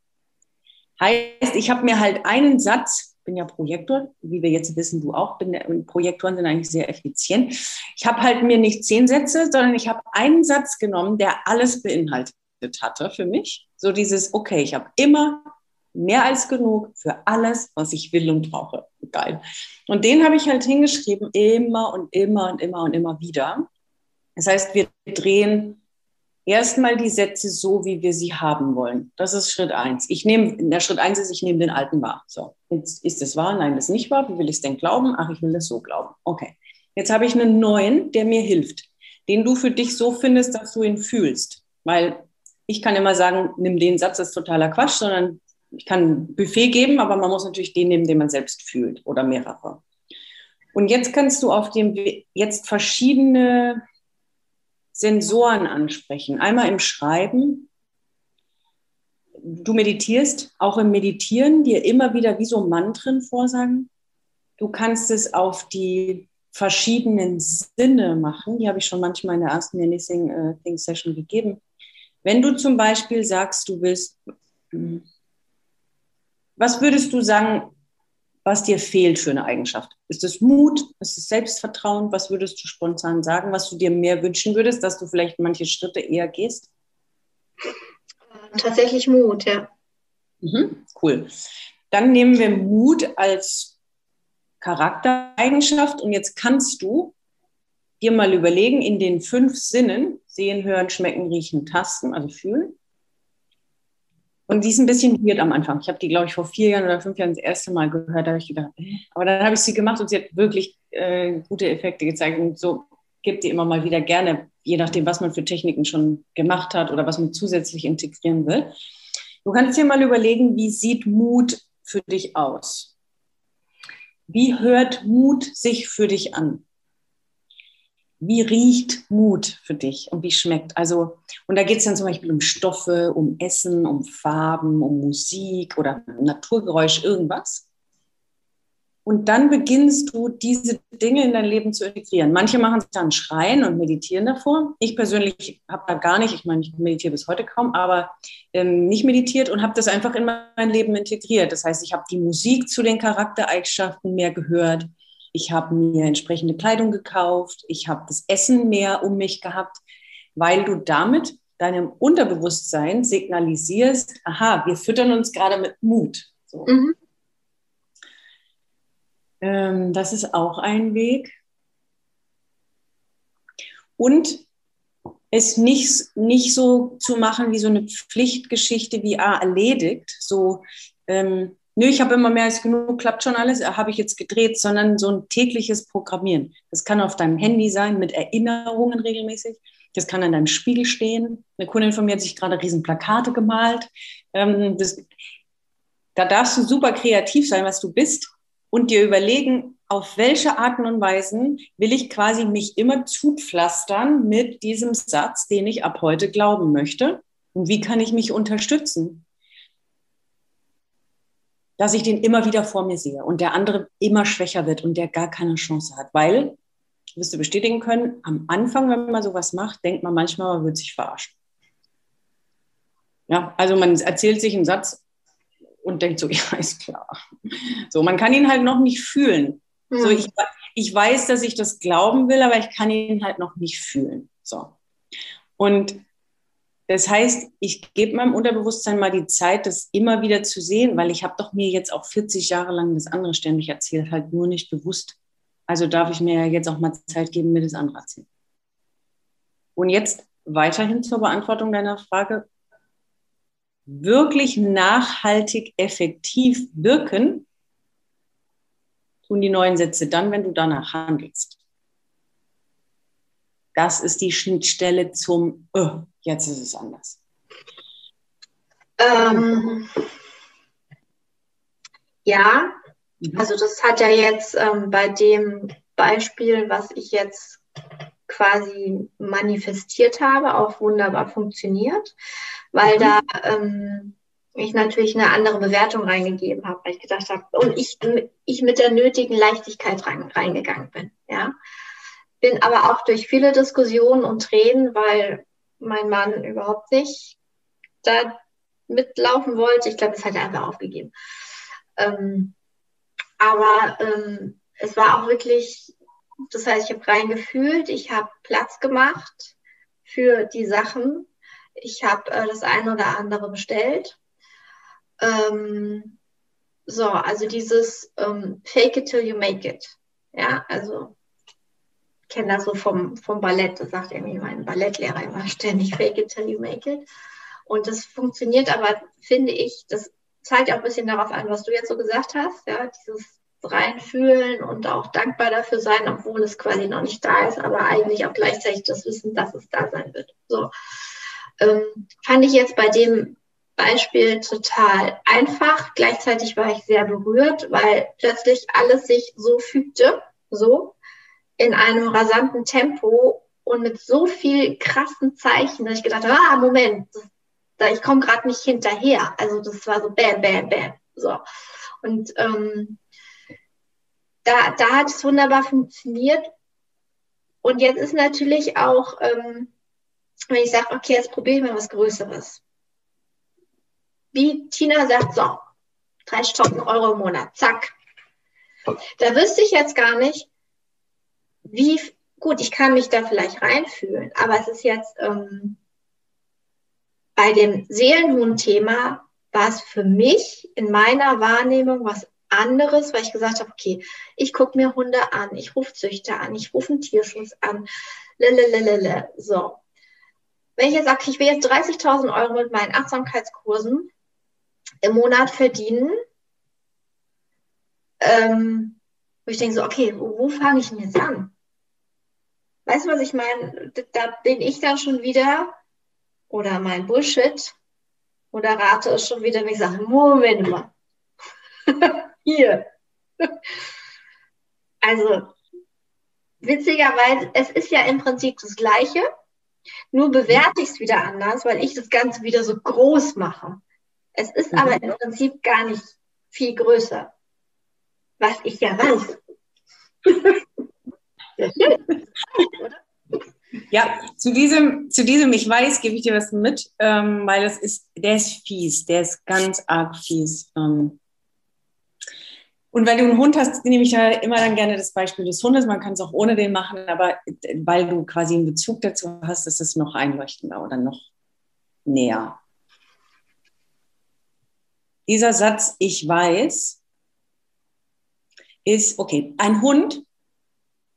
A: Heißt, ich habe mir halt einen Satz, bin ja Projektor, wie wir jetzt wissen, du auch, bin, Projektoren sind eigentlich sehr effizient. Ich habe halt mir nicht zehn Sätze, sondern ich habe einen Satz genommen, der alles beinhaltet hatte für mich. So dieses, okay, ich habe immer mehr als genug für alles, was ich will und brauche. Geil. Und den habe ich halt hingeschrieben, immer und immer und immer und immer wieder. Das heißt, wir drehen erstmal die Sätze so, wie wir sie haben wollen. Das ist Schritt eins. Ich nehme, der Schritt eins ist, ich nehme den alten wahr. So, jetzt ist es wahr? Nein, das ist nicht wahr. Wie will ich es denn glauben? Ach, ich will das so glauben. Okay. Jetzt habe ich einen neuen, der mir hilft, den du für dich so findest, dass du ihn fühlst. Weil ich kann immer sagen, nimm den Satz, das ist totaler Quatsch, sondern ich kann ein Buffet geben, aber man muss natürlich den nehmen, den man selbst fühlt oder mehrere. Und jetzt kannst du auf dem jetzt verschiedene Sensoren ansprechen. Einmal im Schreiben. Du meditierst, auch im Meditieren, dir immer wieder wie so Mantren vorsagen. Du kannst es auf die verschiedenen Sinne machen. Die habe ich schon manchmal in der ersten Anything Thing Session gegeben. Wenn du zum Beispiel sagst, du willst, hm, was würdest du sagen, was dir fehlt für eine Eigenschaft? Ist es Mut? Ist es Selbstvertrauen? Was würdest du spontan sagen, was du dir mehr wünschen würdest, dass du vielleicht manche Schritte eher gehst?
B: Tatsächlich Mut, ja.
A: Mhm, cool. Dann nehmen wir Mut als Charaktereigenschaft und jetzt kannst du dir mal überlegen, in den fünf Sinnen, sehen, hören, schmecken, riechen, tasten, also fühlen, und die ist ein bisschen weird am Anfang. Ich habe die, glaube ich, vor vier Jahren oder fünf Jahren das erste Mal gehört. Da habe ich gedacht, aber dann habe ich sie gemacht und sie hat wirklich äh, gute Effekte gezeigt. Und so gibt die immer mal wieder gerne, je nachdem, was man für Techniken schon gemacht hat oder was man zusätzlich integrieren will. Du kannst dir mal überlegen, wie sieht Mut für dich aus? Wie hört Mut sich für dich an? Wie riecht Mut für dich und wie schmeckt? Also, und da geht es dann zum Beispiel um Stoffe, um Essen, um Farben, um Musik oder Naturgeräusch, irgendwas. Und dann beginnst du, diese Dinge in dein Leben zu integrieren. Manche machen sich dann schreien und meditieren davor. Ich persönlich habe da gar nicht, ich meine, ich meditiere bis heute kaum, aber ähm, nicht meditiert und habe das einfach in mein Leben integriert. Das heißt, ich habe die Musik zu den Charaktereigenschaften mehr gehört. Ich habe mir entsprechende Kleidung gekauft. Ich habe das Essen mehr um mich gehabt, weil du damit deinem Unterbewusstsein signalisierst, aha, wir füttern uns gerade mit Mut. So. Mhm. Ähm, das ist auch ein Weg. Und es nicht, nicht so zu machen wie so eine Pflichtgeschichte wie ah, erledigt, so ähm, nö, ich habe immer mehr als genug, klappt schon alles, habe ich jetzt gedreht, sondern so ein tägliches Programmieren. Das kann auf deinem Handy sein, mit Erinnerungen regelmäßig. Das kann an deinem Spiegel stehen. Eine Kundin von mir hat sich gerade riesen Plakate gemalt. Ähm, das, da darfst du super kreativ sein, was du bist und dir überlegen, auf welche Arten und Weisen will ich quasi mich immer zupflastern mit diesem Satz, den ich ab heute glauben möchte? Und wie kann ich mich unterstützen? Dass ich den immer wieder vor mir sehe und der andere immer schwächer wird und der gar keine Chance hat. Weil, wirst du bestätigen können, am Anfang, wenn man sowas macht, denkt man manchmal, man wird sich verarschen. Ja, also man erzählt sich einen Satz, und denkt so, ja, ist klar. So, man kann ihn halt noch nicht fühlen. So, ich, ich weiß, dass ich das glauben will, aber ich kann ihn halt noch nicht fühlen. So. Und das heißt, ich gebe meinem Unterbewusstsein mal die Zeit, das immer wieder zu sehen, weil ich habe doch mir jetzt auch 40 Jahre lang das andere ständig erzählt, halt nur nicht bewusst. Also darf ich mir jetzt auch mal Zeit geben, mir das andere erzählen. Und jetzt weiterhin zur Beantwortung deiner Frage, wirklich nachhaltig effektiv wirken, tun die neuen Sätze dann, wenn du danach handelst. Das ist die Schnittstelle zum, oh, jetzt ist es anders.
B: Ähm, ja, mhm. also das hat ja jetzt ähm, bei dem Beispiel, was ich jetzt quasi manifestiert habe, auch wunderbar funktioniert weil mhm. da ähm, ich natürlich eine andere Bewertung reingegeben habe, weil ich gedacht habe, und ich, ich mit der nötigen Leichtigkeit rein, reingegangen bin. Ja. Bin aber auch durch viele Diskussionen und Tränen, weil mein Mann überhaupt nicht da mitlaufen wollte. Ich glaube, das hat er einfach aufgegeben. Ähm, aber ähm, es war auch wirklich, das heißt, ich habe reingefühlt, ich habe Platz gemacht für die Sachen, ich habe äh, das eine oder andere bestellt. Ähm, so, also dieses ähm, Fake it till you make it. Ja, also kenne das so vom, vom Ballett, das sagt irgendwie mein Ballettlehrer immer ständig, fake it till you make it. Und das funktioniert aber, finde ich, das zeigt auch ein bisschen darauf an, was du jetzt so gesagt hast, ja, dieses reinfühlen und auch dankbar dafür sein, obwohl es quasi noch nicht da ist, aber eigentlich auch gleichzeitig das Wissen, dass es da sein wird. So ähm, fand ich jetzt bei dem Beispiel total einfach. Gleichzeitig war ich sehr berührt, weil plötzlich alles sich so fügte, so in einem rasanten Tempo und mit so viel krassen Zeichen, dass ich gedacht habe, ah, Moment, das, ich komme gerade nicht hinterher. Also das war so bam, bam, bam. So. Und ähm, da, da hat es wunderbar funktioniert. Und jetzt ist natürlich auch ähm, wenn ich sage, okay, jetzt probiere ich mal was Größeres. Wie Tina sagt, so, 30.000 Euro im Monat, zack. Da wüsste ich jetzt gar nicht, wie gut, ich kann mich da vielleicht reinfühlen, aber es ist jetzt ähm, bei dem Seelenhuhn-Thema war es für mich in meiner Wahrnehmung was anderes, weil ich gesagt habe, okay, ich gucke mir Hunde an, ich rufe Züchter an, ich rufe einen Tierschutz an, lalalala, so wenn ich jetzt sage, ich will jetzt 30.000 Euro mit meinen Achtsamkeitskursen im Monat verdienen, ähm, wo ich denke so, okay, wo, wo fange ich denn jetzt an? Weißt du, was ich meine? Da bin ich dann schon wieder, oder mein Bullshit, oder rate es schon wieder, wenn ich sage, Moment mal, hier. also, witzigerweise, es ist ja im Prinzip das Gleiche, nur bewerte ich es wieder anders, weil ich das Ganze wieder so groß mache. Es ist mhm. aber im Prinzip gar nicht viel größer, was ich ja weiß.
A: Ja, zu diesem, zu diesem Ich weiß, gebe ich dir was mit, ähm, weil das ist, der ist fies, der ist ganz arg fies. Ähm. Und weil du einen Hund hast, nehme ich ja immer dann gerne das Beispiel des Hundes. Man kann es auch ohne den machen, aber weil du quasi einen Bezug dazu hast, ist es noch einleuchtender oder noch näher. Dieser Satz, ich weiß, ist, okay, ein Hund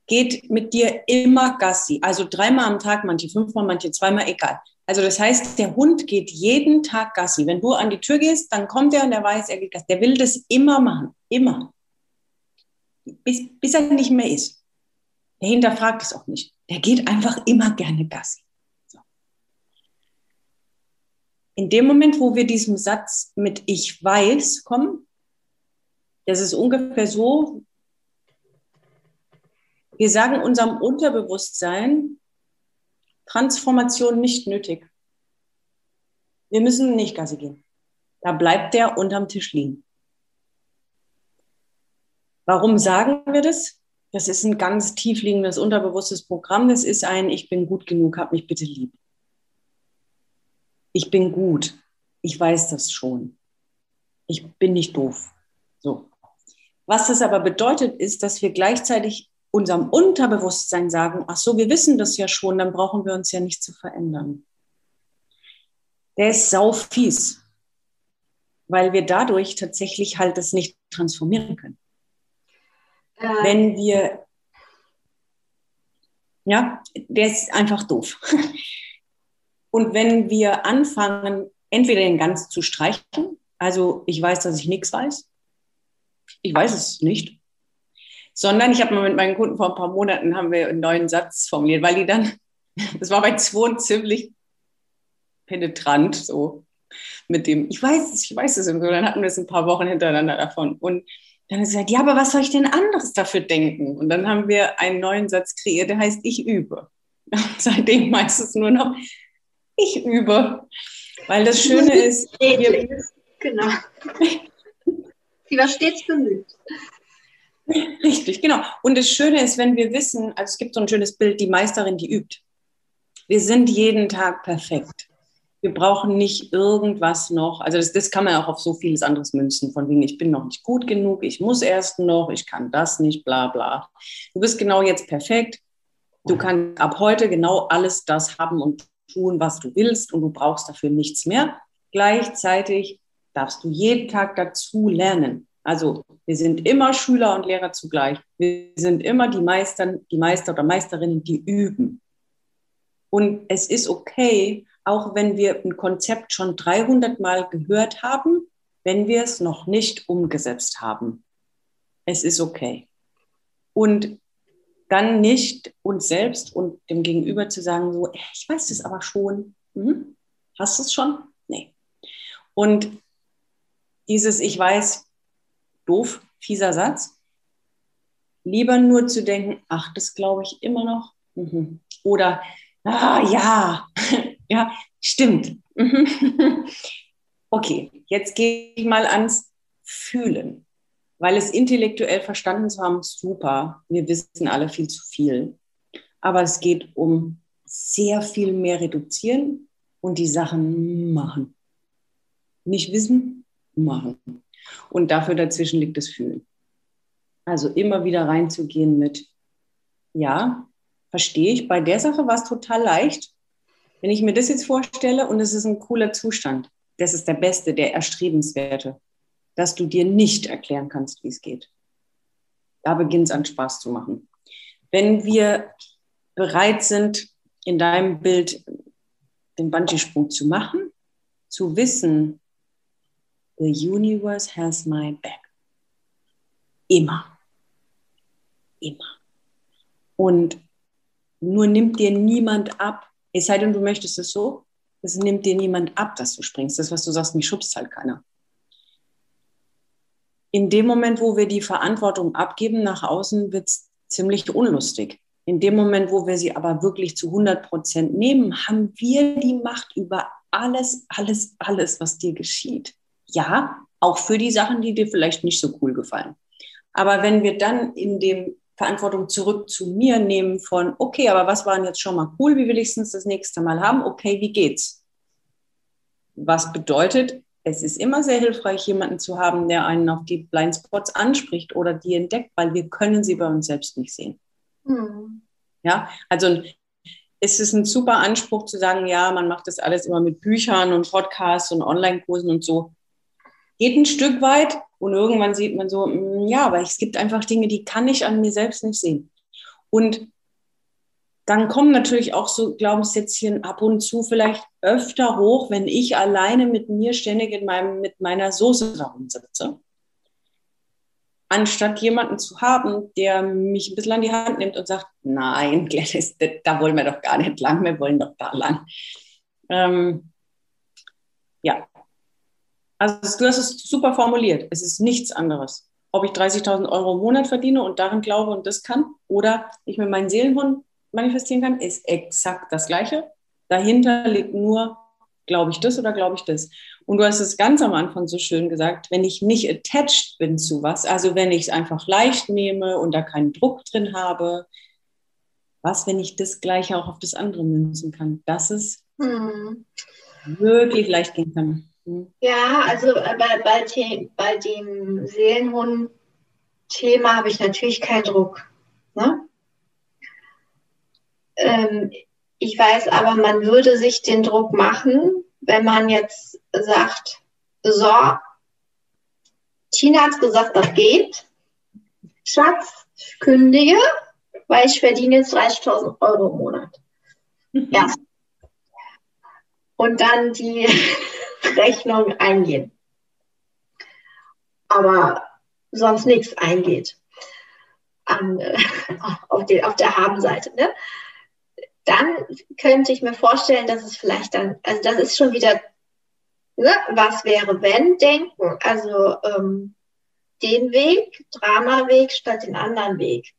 A: geht mit dir immer Gassi. Also dreimal am Tag, manche fünfmal, manche zweimal, egal. Also das heißt, der Hund geht jeden Tag Gassi. Wenn du an die Tür gehst, dann kommt er und er weiß, er geht Gassi. Der will das immer machen. Immer. Bis, bis er nicht mehr ist. Der hinterfragt es auch nicht. Der geht einfach immer gerne Gassi. So. In dem Moment, wo wir diesem Satz mit Ich weiß kommen, das ist ungefähr so, wir sagen unserem Unterbewusstsein, Transformation nicht nötig. Wir müssen nicht Gasse gehen. Da bleibt der unterm Tisch liegen. Warum sagen wir das? Das ist ein ganz tief liegendes unterbewusstes Programm. Das ist ein Ich bin gut genug, hab mich bitte lieb. Ich bin gut. Ich weiß das schon. Ich bin nicht doof. So. Was das aber bedeutet, ist, dass wir gleichzeitig unserem Unterbewusstsein sagen, ach so, wir wissen das ja schon, dann brauchen wir uns ja nicht zu verändern. Der ist sau fies, weil wir dadurch tatsächlich halt das nicht transformieren können. Äh. Wenn wir, ja, der ist einfach doof. Und wenn wir anfangen, entweder den ganz zu streichen, also ich weiß, dass ich nichts weiß, ich weiß es nicht, sondern ich habe mal mit meinen Kunden vor ein paar Monaten haben wir einen neuen Satz formuliert, weil die dann, das war bei zwei ziemlich penetrant, so mit dem, ich weiß es, ich weiß es, und so, dann hatten wir es ein paar Wochen hintereinander davon. Und dann ist gesagt, ja, aber was soll ich denn anderes dafür denken? Und dann haben wir einen neuen Satz kreiert, der heißt, ich übe. Und seitdem meistens nur noch, ich übe. Weil das Schöne ist, wir,
B: genau. Sie war stets bemüht.
A: Richtig, genau. Und das Schöne ist, wenn wir wissen, also es gibt so ein schönes Bild, die Meisterin, die übt. Wir sind jeden Tag perfekt. Wir brauchen nicht irgendwas noch. Also das, das kann man auch auf so vieles anderes münzen, von wegen, ich bin noch nicht gut genug, ich muss erst noch, ich kann das nicht, bla bla. Du bist genau jetzt perfekt. Du kannst ab heute genau alles das haben und tun, was du willst und du brauchst dafür nichts mehr. Gleichzeitig darfst du jeden Tag dazu lernen. Also wir sind immer Schüler und Lehrer zugleich. Wir sind immer die Meister, die Meister oder Meisterinnen, die üben. Und es ist okay, auch wenn wir ein Konzept schon 300 Mal gehört haben, wenn wir es noch nicht umgesetzt haben. Es ist okay. Und dann nicht uns selbst und dem Gegenüber zu sagen, so, ich weiß das aber schon. Mhm. Hast du es schon? Nee. Und dieses Ich weiß, doof, fieser Satz. Lieber nur zu denken, ach, das glaube ich immer noch. Mhm. Oder, ah, ja, ja, stimmt. Mhm. okay, jetzt gehe ich mal ans Fühlen. Weil es intellektuell verstanden zu haben, super. Wir wissen alle viel zu viel. Aber es geht um sehr viel mehr reduzieren und die Sachen machen. Nicht wissen, machen. Und dafür dazwischen liegt das Fühlen. Also immer wieder reinzugehen mit, ja, verstehe ich, bei der Sache war es total leicht. Wenn ich mir das jetzt vorstelle und es ist ein cooler Zustand, das ist der beste, der erstrebenswerte, dass du dir nicht erklären kannst, wie es geht. Da beginnt es an Spaß zu machen. Wenn wir bereit sind, in deinem Bild den Bungee-Sprung zu machen, zu wissen, The universe has my back. Immer. Immer. Und nur nimmt dir niemand ab, es sei denn, du möchtest es so, es nimmt dir niemand ab, dass du springst. Das, was du sagst, mich schubst halt keiner. In dem Moment, wo wir die Verantwortung abgeben nach außen, wird es ziemlich unlustig. In dem Moment, wo wir sie aber wirklich zu 100 Prozent nehmen, haben wir die Macht über alles, alles, alles, was dir geschieht. Ja, auch für die Sachen, die dir vielleicht nicht so cool gefallen. Aber wenn wir dann in dem Verantwortung zurück zu mir nehmen von, okay, aber was war denn jetzt schon mal cool, wie will ich es das nächste Mal haben? Okay, wie geht's? Was bedeutet, es ist immer sehr hilfreich, jemanden zu haben, der einen auf die Blindspots anspricht oder die entdeckt, weil wir können sie bei uns selbst nicht sehen. Mhm. Ja, also es ist ein super Anspruch zu sagen, ja, man macht das alles immer mit Büchern und Podcasts und Online-Kursen und so. Geht ein Stück weit und irgendwann sieht man so, mm, ja, aber es gibt einfach Dinge, die kann ich an mir selbst nicht sehen. Und dann kommen natürlich auch so Glaubenssätzchen ab und zu vielleicht öfter hoch, wenn ich alleine mit mir ständig in meinem, mit meiner Soße darum sitze. Anstatt jemanden zu haben, der mich ein bisschen an die Hand nimmt und sagt, nein, Glennis, da wollen wir doch gar nicht lang, wir wollen doch da lang. Ähm, ja, also du hast es super formuliert. Es ist nichts anderes. Ob ich 30.000 Euro im Monat verdiene und darin glaube und das kann oder ich mit meinen Seelenhund manifestieren kann, ist exakt das Gleiche. Dahinter liegt nur, glaube ich das oder glaube ich das. Und du hast es ganz am Anfang so schön gesagt, wenn ich nicht attached bin zu was, also wenn ich es einfach leicht nehme und da keinen Druck drin habe, was, wenn ich das Gleiche auch auf das andere münzen kann, dass es hm. wirklich leicht gehen kann.
B: Ja, also äh, bei, bei, bei dem Seelenhund-Thema habe ich natürlich keinen Druck. Ne? Ähm, ich weiß aber, man würde sich den Druck machen, wenn man jetzt sagt, so, Tina hat gesagt, das geht. Schatz, kündige, weil ich verdiene jetzt 30.000 Euro im Monat. Ja. Und dann die Rechnung eingehen. Aber sonst nichts eingeht. An, äh, auf, die, auf der Habenseite. Ne? dann könnte ich mir vorstellen, dass es vielleicht dann, also das ist schon wieder, ne, was wäre wenn denken, also ähm, den Weg, Dramaweg statt den anderen Weg.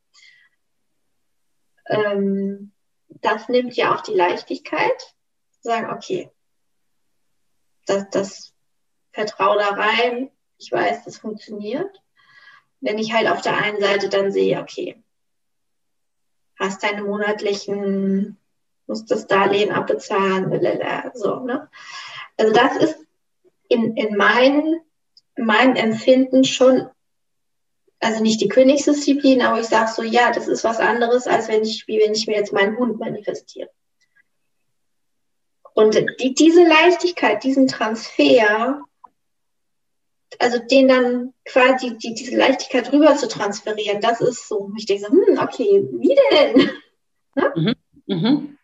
B: Ähm, das nimmt ja auch die Leichtigkeit, sagen, okay, das, das vertraue da rein, ich weiß, das funktioniert. Wenn ich halt auf der einen Seite dann sehe, okay, hast deine monatlichen, musst das Darlehen abbezahlen, so, ne? Also das ist in, in mein, meinem Empfinden schon, also nicht die Königsdisziplin, aber ich sage so, ja, das ist was anderes, als wenn ich, wie wenn ich mir jetzt meinen Hund manifestiere. Und die, diese Leichtigkeit, diesen Transfer, also den dann quasi die, diese Leichtigkeit rüber zu transferieren, das ist so, ich denke so, hm, okay, wie denn?
A: Ne? Mhm, mhm.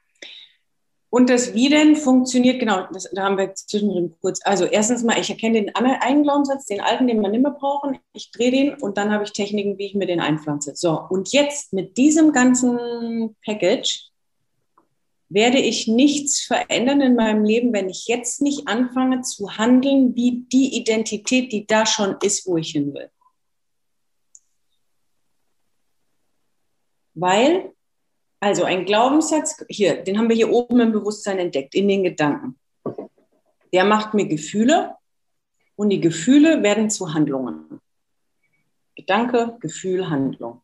A: Und das Wie denn funktioniert, genau, das, da haben wir zwischendrin kurz. Also erstens mal, ich erkenne den einen Glaubenssatz, den alten, den wir nicht mehr brauchen. Ich drehe den und dann habe ich Techniken, wie ich mir den einpflanze. So, und jetzt mit diesem ganzen Package werde ich nichts verändern in meinem Leben, wenn ich jetzt nicht anfange zu handeln wie die Identität, die da schon ist, wo ich hin will. Weil, also ein Glaubenssatz, hier, den haben wir hier oben im Bewusstsein entdeckt, in den Gedanken. Der macht mir Gefühle und die Gefühle werden zu Handlungen. Gedanke, Gefühl, Handlung.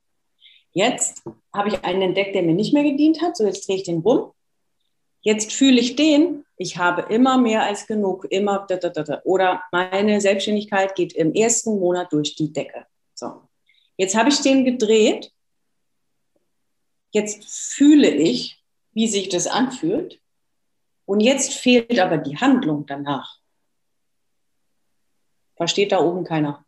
A: Jetzt habe ich einen entdeckt, der mir nicht mehr gedient hat. So, jetzt drehe ich den rum Jetzt fühle ich den, ich habe immer mehr als genug, immer, da, da, da, oder meine Selbstständigkeit geht im ersten Monat durch die Decke. So. Jetzt habe ich den gedreht. Jetzt fühle ich, wie sich das anfühlt. Und jetzt fehlt aber die Handlung danach. Versteht da oben keiner.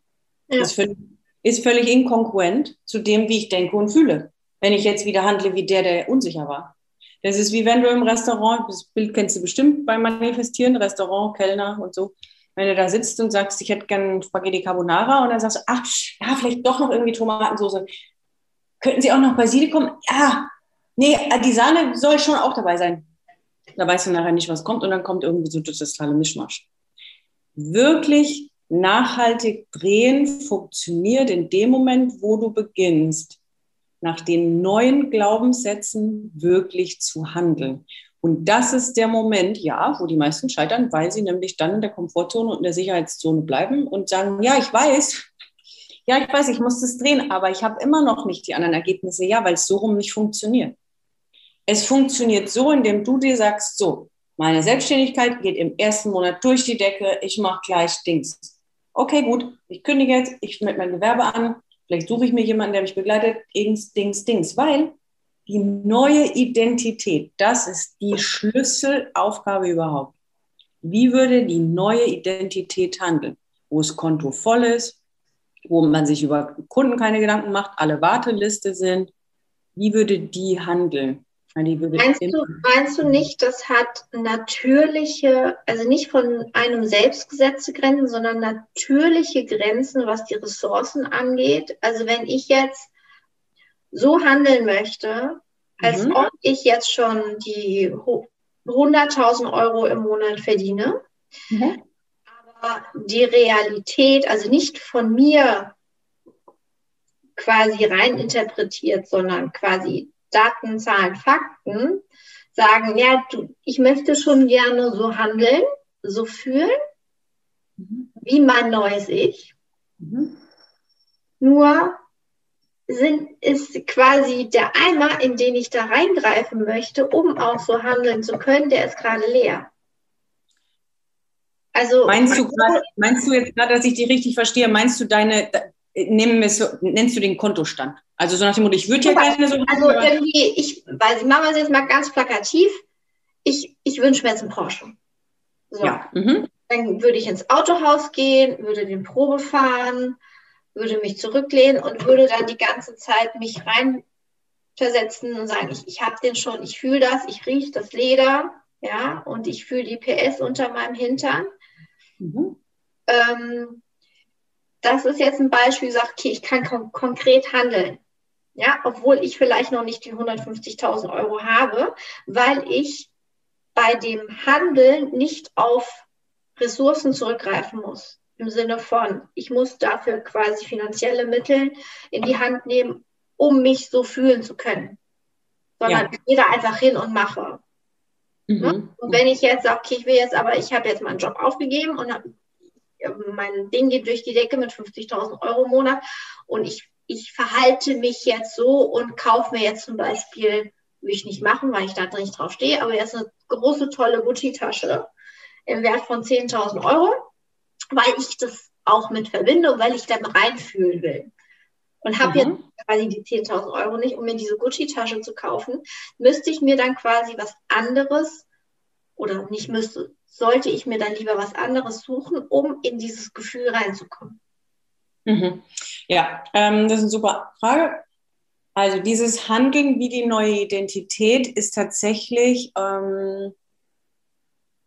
A: Ja. Ist, völlig, ist völlig inkongruent zu dem, wie ich denke und fühle. Wenn ich jetzt wieder handle wie der, der unsicher war. Das ist wie wenn du im Restaurant, das Bild kennst du bestimmt beim Manifestieren, Restaurant, Kellner und so. Wenn du da sitzt und sagst, ich hätte gern Spaghetti Carbonara und dann sagst du, ach, ja, vielleicht doch noch irgendwie Tomatensauce. Könnten Sie auch noch Basilikum? Ja, nee, die Sahne soll schon auch dabei sein. Da weißt du nachher nicht, was kommt und dann kommt irgendwie so das totale Mischmasch. Wirklich nachhaltig drehen funktioniert in dem Moment, wo du beginnst, nach den neuen Glaubenssätzen wirklich zu handeln. Und das ist der Moment, ja, wo die meisten scheitern, weil sie nämlich dann in der Komfortzone und in der Sicherheitszone bleiben und sagen, ja, ich weiß, ja, ich weiß, ich muss das drehen, aber ich habe immer noch nicht die anderen Ergebnisse, ja, weil es so rum nicht funktioniert. Es funktioniert so, indem du dir sagst, so, meine Selbstständigkeit geht im ersten Monat durch die Decke, ich mache gleich Dings. Okay, gut, ich kündige jetzt, ich melde mein Gewerbe an, vielleicht suche ich mir jemanden, der mich begleitet, Dings, Dings, Dings, weil die neue Identität, das ist die Schlüsselaufgabe überhaupt. Wie würde die neue Identität handeln? Wo das Konto voll ist, wo man sich über Kunden keine Gedanken macht, alle Warteliste sind. Wie würde die handeln?
B: Meinst du, meinst du nicht, das hat natürliche, also nicht von einem selbst gesetzte Grenzen, sondern natürliche Grenzen, was die Ressourcen angeht? Also wenn ich jetzt so handeln möchte, als mhm. ob ich jetzt schon die 100.000 Euro im Monat verdiene, mhm. aber die Realität, also nicht von mir quasi rein interpretiert, sondern quasi Daten, Zahlen, Fakten, sagen, ja, du, ich möchte schon gerne so handeln, so fühlen, mhm. wie mein neues Ich. Mhm. Nur sind, ist quasi der Eimer, in den ich da reingreifen möchte, um auch so handeln zu können, der ist gerade leer.
A: Also, meinst, du grad, meinst du jetzt gerade, dass ich die richtig verstehe? Meinst du deine, nehmen wir so, nennst du den Kontostand? Also so nach dem Motto, ich würde ja gerne so.
B: Also irgendwie, ich weiß, ich mache es jetzt mal ganz plakativ. Ich, ich wünsche mir jetzt einen Porsche. So. Ja. Mhm. Dann würde ich ins Autohaus gehen, würde den Probe fahren, würde mich zurücklehnen und würde dann die ganze Zeit mich reinversetzen und sagen, ich, ich habe den schon, ich fühle das, ich rieche das Leder, ja, und ich fühle die PS unter meinem Hintern. Mhm. Ähm, das ist jetzt ein Beispiel, sag, okay, ich kann kon konkret handeln. Ja, obwohl ich vielleicht noch nicht die 150.000 Euro habe, weil ich bei dem Handeln nicht auf Ressourcen zurückgreifen muss. Im Sinne von, ich muss dafür quasi finanzielle Mittel in die Hand nehmen, um mich so fühlen zu können. Sondern ja. ich gehe da einfach hin und mache. Mhm. Ne? Und wenn ich jetzt sage, okay, ich will jetzt aber, ich habe jetzt meinen Job aufgegeben und mein Ding geht durch die Decke mit 50.000 Euro im Monat und ich, ich verhalte mich jetzt so und kaufe mir jetzt zum Beispiel, will ich nicht machen, weil ich da nicht drauf stehe, aber jetzt eine große, tolle Gucci-Tasche im Wert von 10.000 Euro, weil ich das auch mit verbinde und weil ich dann reinfühlen will. Und habe mhm. jetzt quasi die 10.000 Euro nicht, um mir diese Gucci-Tasche zu kaufen, müsste ich mir dann quasi was anderes oder nicht müsste, sollte ich mir dann lieber was anderes suchen, um in dieses Gefühl reinzukommen?
A: Mhm. Ja, ähm, das ist eine super Frage. Also dieses Handeln wie die neue Identität ist tatsächlich ähm,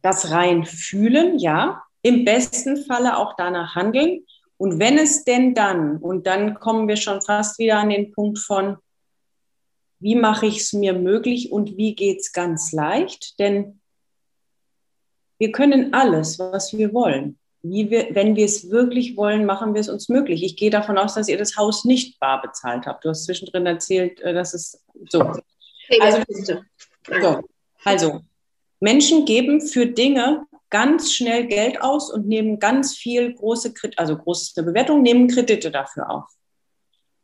A: das rein fühlen, ja. Im besten Falle auch danach handeln. Und wenn es denn dann, und dann kommen wir schon fast wieder an den Punkt von, wie mache ich es mir möglich und wie geht es ganz leicht? Denn wir können alles, was wir wollen. Wie wir, wenn wir es wirklich wollen, machen wir es uns möglich. Ich gehe davon aus, dass ihr das Haus nicht bar bezahlt habt. Du hast zwischendrin erzählt, äh, dass es so. Also, so. also Menschen geben für Dinge ganz schnell Geld aus und nehmen ganz viel große, also große Bewertung, nehmen Kredite dafür auf.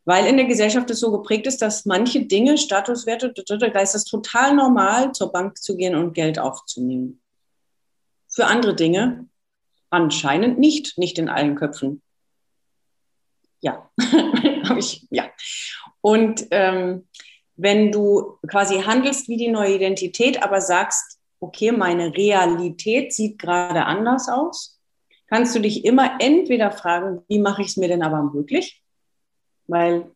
A: Weil in der Gesellschaft es so geprägt ist, dass manche Dinge, Statuswerte, da ist es total normal, zur Bank zu gehen und Geld aufzunehmen. Für andere Dinge anscheinend nicht, nicht in allen Köpfen. Ja, habe ich, ja. Und ähm, wenn du quasi handelst wie die neue Identität, aber sagst, okay, meine Realität sieht gerade anders aus, kannst du dich immer entweder fragen, wie mache ich es mir denn aber möglich? Weil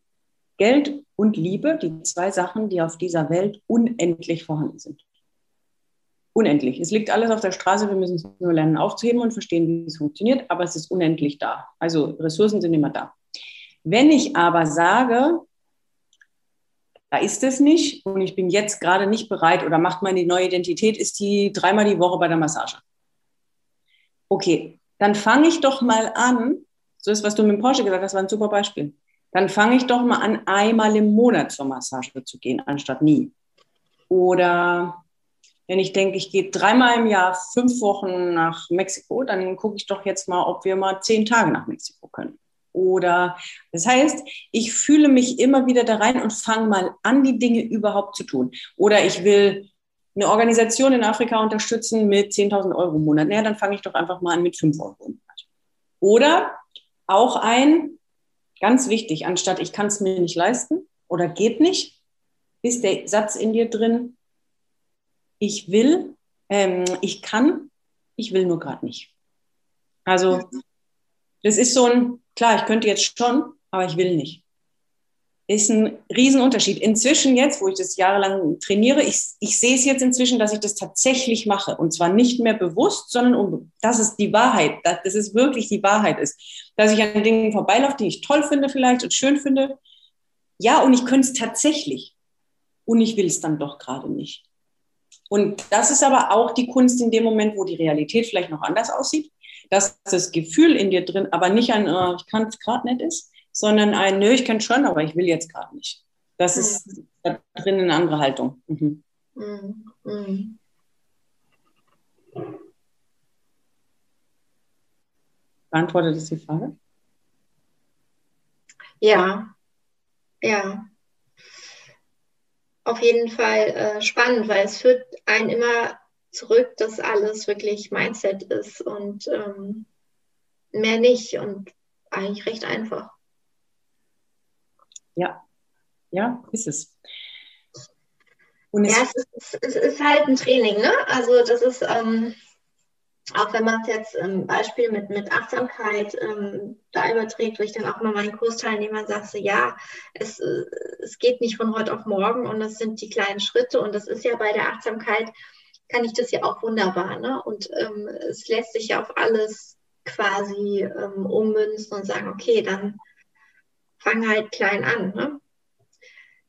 A: Geld und Liebe, die zwei Sachen, die auf dieser Welt unendlich vorhanden sind unendlich. Es liegt alles auf der Straße, wir müssen es nur lernen aufzuheben und verstehen, wie es funktioniert, aber es ist unendlich da. Also Ressourcen sind immer da. Wenn ich aber sage, da ist es nicht und ich bin jetzt gerade nicht bereit oder macht meine neue Identität, ist die dreimal die Woche bei der Massage. Okay, dann fange ich doch mal an, so ist, was du mit dem Porsche gesagt hast, war ein super Beispiel. dann fange ich doch mal an, einmal im Monat zur Massage zu gehen, anstatt nie. Oder wenn ich denke, ich gehe dreimal im Jahr fünf Wochen nach Mexiko, dann gucke ich doch jetzt mal, ob wir mal zehn Tage nach Mexiko können. Oder das heißt, ich fühle mich immer wieder da rein und fange mal an, die Dinge überhaupt zu tun. Oder ich will eine Organisation in Afrika unterstützen mit 10.000 Euro im Monat. Naja, dann fange ich doch einfach mal an mit 5 Euro im Monat. Oder auch ein, ganz wichtig, anstatt ich kann es mir nicht leisten oder geht nicht, ist der Satz in dir drin, ich will, ähm, ich kann, ich will nur gerade nicht. Also das ist so ein, klar, ich könnte jetzt schon, aber ich will nicht. Ist ein Riesenunterschied. Inzwischen jetzt, wo ich das jahrelang trainiere, ich, ich sehe es jetzt inzwischen, dass ich das tatsächlich mache. Und zwar nicht mehr bewusst, sondern um, das ist die Wahrheit. Dass, das ist wirklich die Wahrheit ist. Dass ich an Dingen vorbeilaufe, die ich toll finde vielleicht und schön finde. Ja, und ich könnte es tatsächlich. Und ich will es dann doch gerade nicht. Und das ist aber auch die Kunst in dem Moment, wo die Realität vielleicht noch anders aussieht, dass das Gefühl in dir drin aber nicht ein, äh, ich kann es gerade nicht ist, sondern ein, nö, ich kann schon, aber ich will jetzt gerade nicht. Das ist mhm. da drin eine andere Haltung. Mhm. mhm. Beantwortet das die Frage?
B: Ja, ja auf jeden Fall äh, spannend, weil es führt einen immer zurück, dass alles wirklich Mindset ist und ähm, mehr nicht und eigentlich recht einfach.
A: Ja, ja, ist es.
B: Und ja, es ist, es ist halt ein Training, ne? Also das ist, ähm, auch wenn man es jetzt im Beispiel mit, mit Achtsamkeit ähm, da überträgt, wo ich dann auch mal meinen Kursteilnehmern sage, ja, es, äh, es geht nicht von heute auf morgen und das sind die kleinen Schritte und das ist ja bei der Achtsamkeit, kann ich das ja auch wunderbar. Ne? Und ähm, es lässt sich ja auf alles quasi ähm, ummünzen und sagen, okay, dann fang halt klein an. Ne?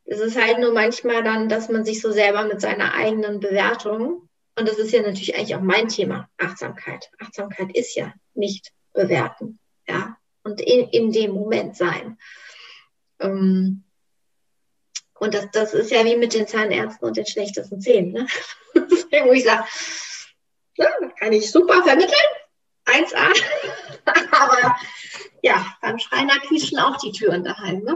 B: Es ist halt nur manchmal dann, dass man sich so selber mit seiner eigenen Bewertung und das ist ja natürlich eigentlich auch mein Thema, Achtsamkeit. Achtsamkeit ist ja nicht bewerten, ja, und in, in dem Moment sein. Ähm, und das, das ist ja wie mit den Zahnärzten und den schlechtesten Zähnen. Ne? Wo ich sage, ja, kann ich super vermitteln, 1A. Aber ja, beim Schreiner quietschen auch die Türen daheim. Ne?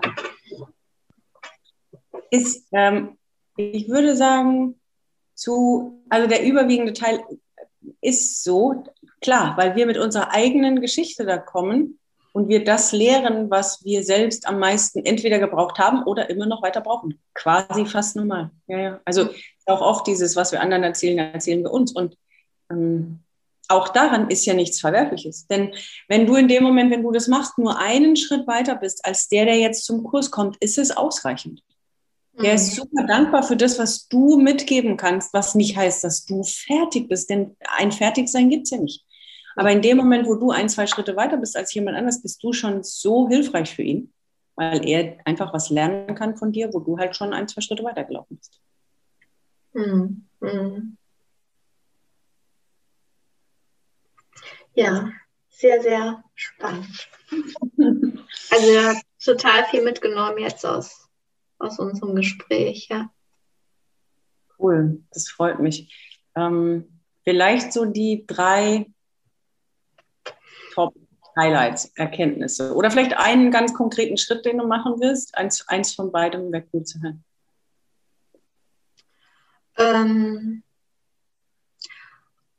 A: Ist, ähm, ich würde sagen, zu, also der überwiegende Teil ist so, klar, weil wir mit unserer eigenen Geschichte da kommen und wir das lehren, was wir selbst am meisten entweder gebraucht haben oder immer noch weiter brauchen. Quasi fast normal. Ja, ja. Also auch oft dieses, was wir anderen erzählen, erzählen wir uns. Und ähm, auch daran ist ja nichts Verwerfliches. Denn wenn du in dem Moment, wenn du das machst, nur einen Schritt weiter bist als der, der jetzt zum Kurs kommt, ist es ausreichend. Der ist mhm. super dankbar für das, was du mitgeben kannst, was nicht heißt, dass du fertig bist, denn ein Fertigsein gibt es ja nicht. Aber in dem Moment, wo du ein, zwei Schritte weiter bist als jemand anders, bist du schon so hilfreich für ihn, weil er einfach was lernen kann von dir, wo du halt schon ein, zwei Schritte weitergelaufen bist. Mhm. mhm.
B: Ja, sehr, sehr spannend. Also er hat total viel mitgenommen jetzt aus aus unserem Gespräch, ja.
A: Cool, das freut mich. Ähm, vielleicht so die drei Top-Highlights, Erkenntnisse oder vielleicht einen ganz konkreten Schritt, den du machen wirst. Eins, eins von beidem wäre gut zu hören.
B: Ähm,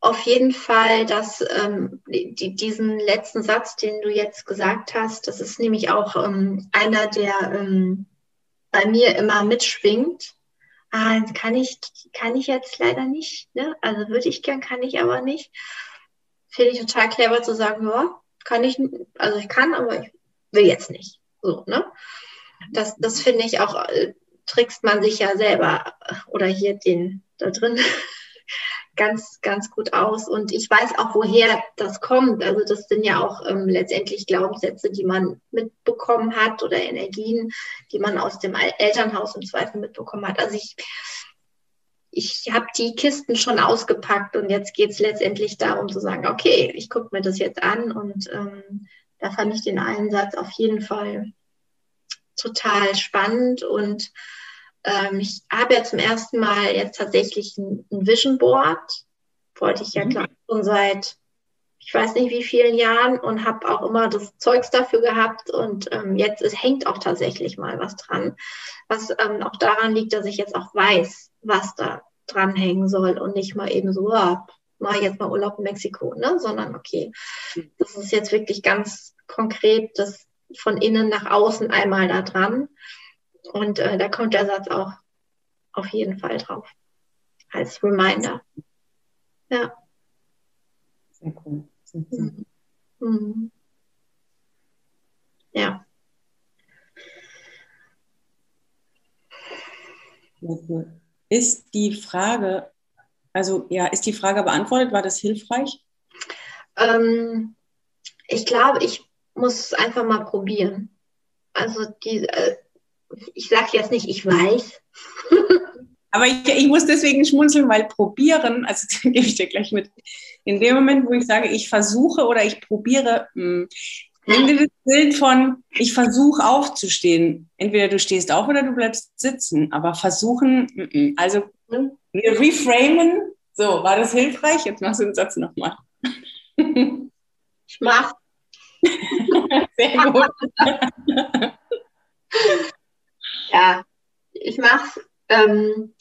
B: auf jeden Fall, dass ähm, die, diesen letzten Satz, den du jetzt gesagt hast, das ist nämlich auch ähm, einer der ähm, bei mir immer mitschwingt. Ah, kann ich, kann ich jetzt leider nicht. Ne? Also würde ich gern, kann ich aber nicht. Finde ich total clever zu sagen, ja, kann ich, also ich kann, aber ich will jetzt nicht. So, ne? Das, das finde ich auch, äh, trickst man sich ja selber oder hier den da drin ganz, ganz gut aus. Und ich weiß auch, woher das kommt. Also das sind ja auch ähm, letztendlich Glaubenssätze, die man mitbekommen hat oder Energien, die man aus dem Elternhaus im Zweifel mitbekommen hat. Also ich, ich habe die Kisten schon ausgepackt und jetzt geht es letztendlich darum zu sagen, okay, ich gucke mir das jetzt an und ähm, da fand ich den Einsatz auf jeden Fall total spannend und ähm, ich habe ja zum ersten Mal jetzt tatsächlich ein, ein Vision Board. Wollte ich ja mhm. klar schon seit ich weiß nicht wie vielen Jahren und habe auch immer das Zeugs dafür gehabt und ähm, jetzt es hängt auch tatsächlich mal was dran, was ähm, auch daran liegt, dass ich jetzt auch weiß, was da dranhängen soll und nicht mal eben so, ja, mal jetzt mal Urlaub in Mexiko, ne? sondern okay, das ist jetzt wirklich ganz konkret, das von innen nach außen einmal da dran und äh, da kommt der Satz auch auf jeden Fall drauf als Reminder. Ja.
A: Sehr cool.
B: Mhm. Mhm. Ja.
A: Ist die Frage, also ja, ist die Frage beantwortet? War das hilfreich?
B: Ähm, ich glaube, ich muss es einfach mal probieren. Also die, äh, ich sage jetzt nicht, ich weiß.
A: Aber ich, ich muss deswegen schmunzeln, weil probieren, also gebe ich dir gleich mit, in dem Moment, wo ich sage, ich versuche oder ich probiere, mh, hm, nimm dir das Bild von, ich versuche aufzustehen. Entweder du stehst auf oder du bleibst sitzen, aber versuchen, mh, also wir reframen. So, war das hilfreich? Jetzt machst du den Satz nochmal.
B: Ich mach. Sehr gut. Ja, ich mach's. Ähm,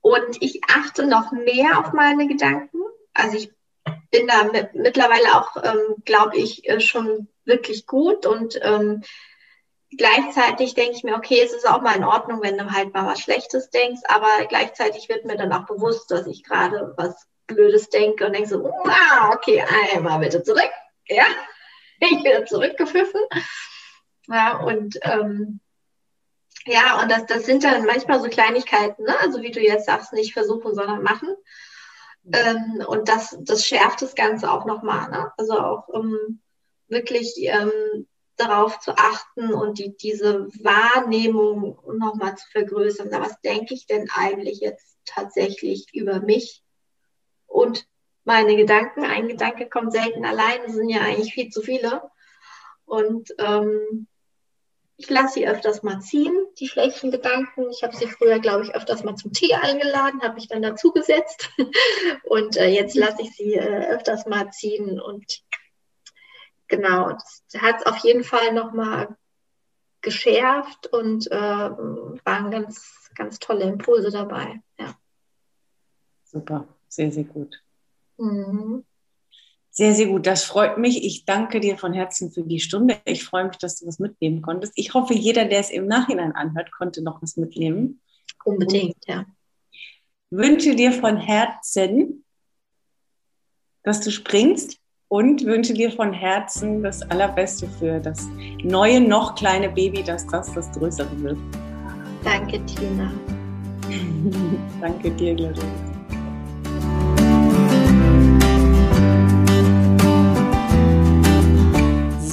B: und ich achte noch mehr auf meine Gedanken. Also ich bin da mit, mittlerweile auch, ähm, glaube ich, äh, schon wirklich gut. Und ähm, gleichzeitig denke ich mir, okay, es ist auch mal in Ordnung, wenn du halt mal was Schlechtes denkst. Aber gleichzeitig wird mir dann auch bewusst, dass ich gerade was Blödes denke und denke so, ah, okay, einmal bitte zurück. Ja, ich bin zurückgepfiffen. Ja, und ähm, ja, und das, das sind dann manchmal so Kleinigkeiten, ne? also wie du jetzt sagst, nicht versuchen, sondern machen. Ähm, und das, das schärft das Ganze auch nochmal. Ne? Also auch um wirklich ähm, darauf zu achten und die, diese Wahrnehmung nochmal zu vergrößern. Na, was denke ich denn eigentlich jetzt tatsächlich über mich und meine Gedanken? Ein Gedanke kommt selten allein, es sind ja eigentlich viel zu viele. Und ähm, ich lasse sie öfters mal ziehen, die schlechten Gedanken. Ich habe sie früher, glaube ich, öfters mal zum Tee eingeladen, habe mich dann dazu gesetzt. Und äh, jetzt lasse ich sie äh, öfters mal ziehen. Und genau, das hat es auf jeden Fall nochmal geschärft und äh, waren ganz, ganz tolle Impulse dabei. Ja.
A: Super, sehr, sehr gut. Mhm. Sehr, sehr gut. Das freut mich. Ich danke dir von Herzen für die Stunde. Ich freue mich, dass du was mitnehmen konntest. Ich hoffe, jeder, der es im Nachhinein anhört, konnte noch was mitnehmen.
B: Unbedingt, ja.
A: Wünsche dir von Herzen, dass du springst und wünsche dir von Herzen das Allerbeste für das neue, noch kleine Baby, dass das das Größere wird.
B: Danke, Tina.
A: Danke dir, Gloria.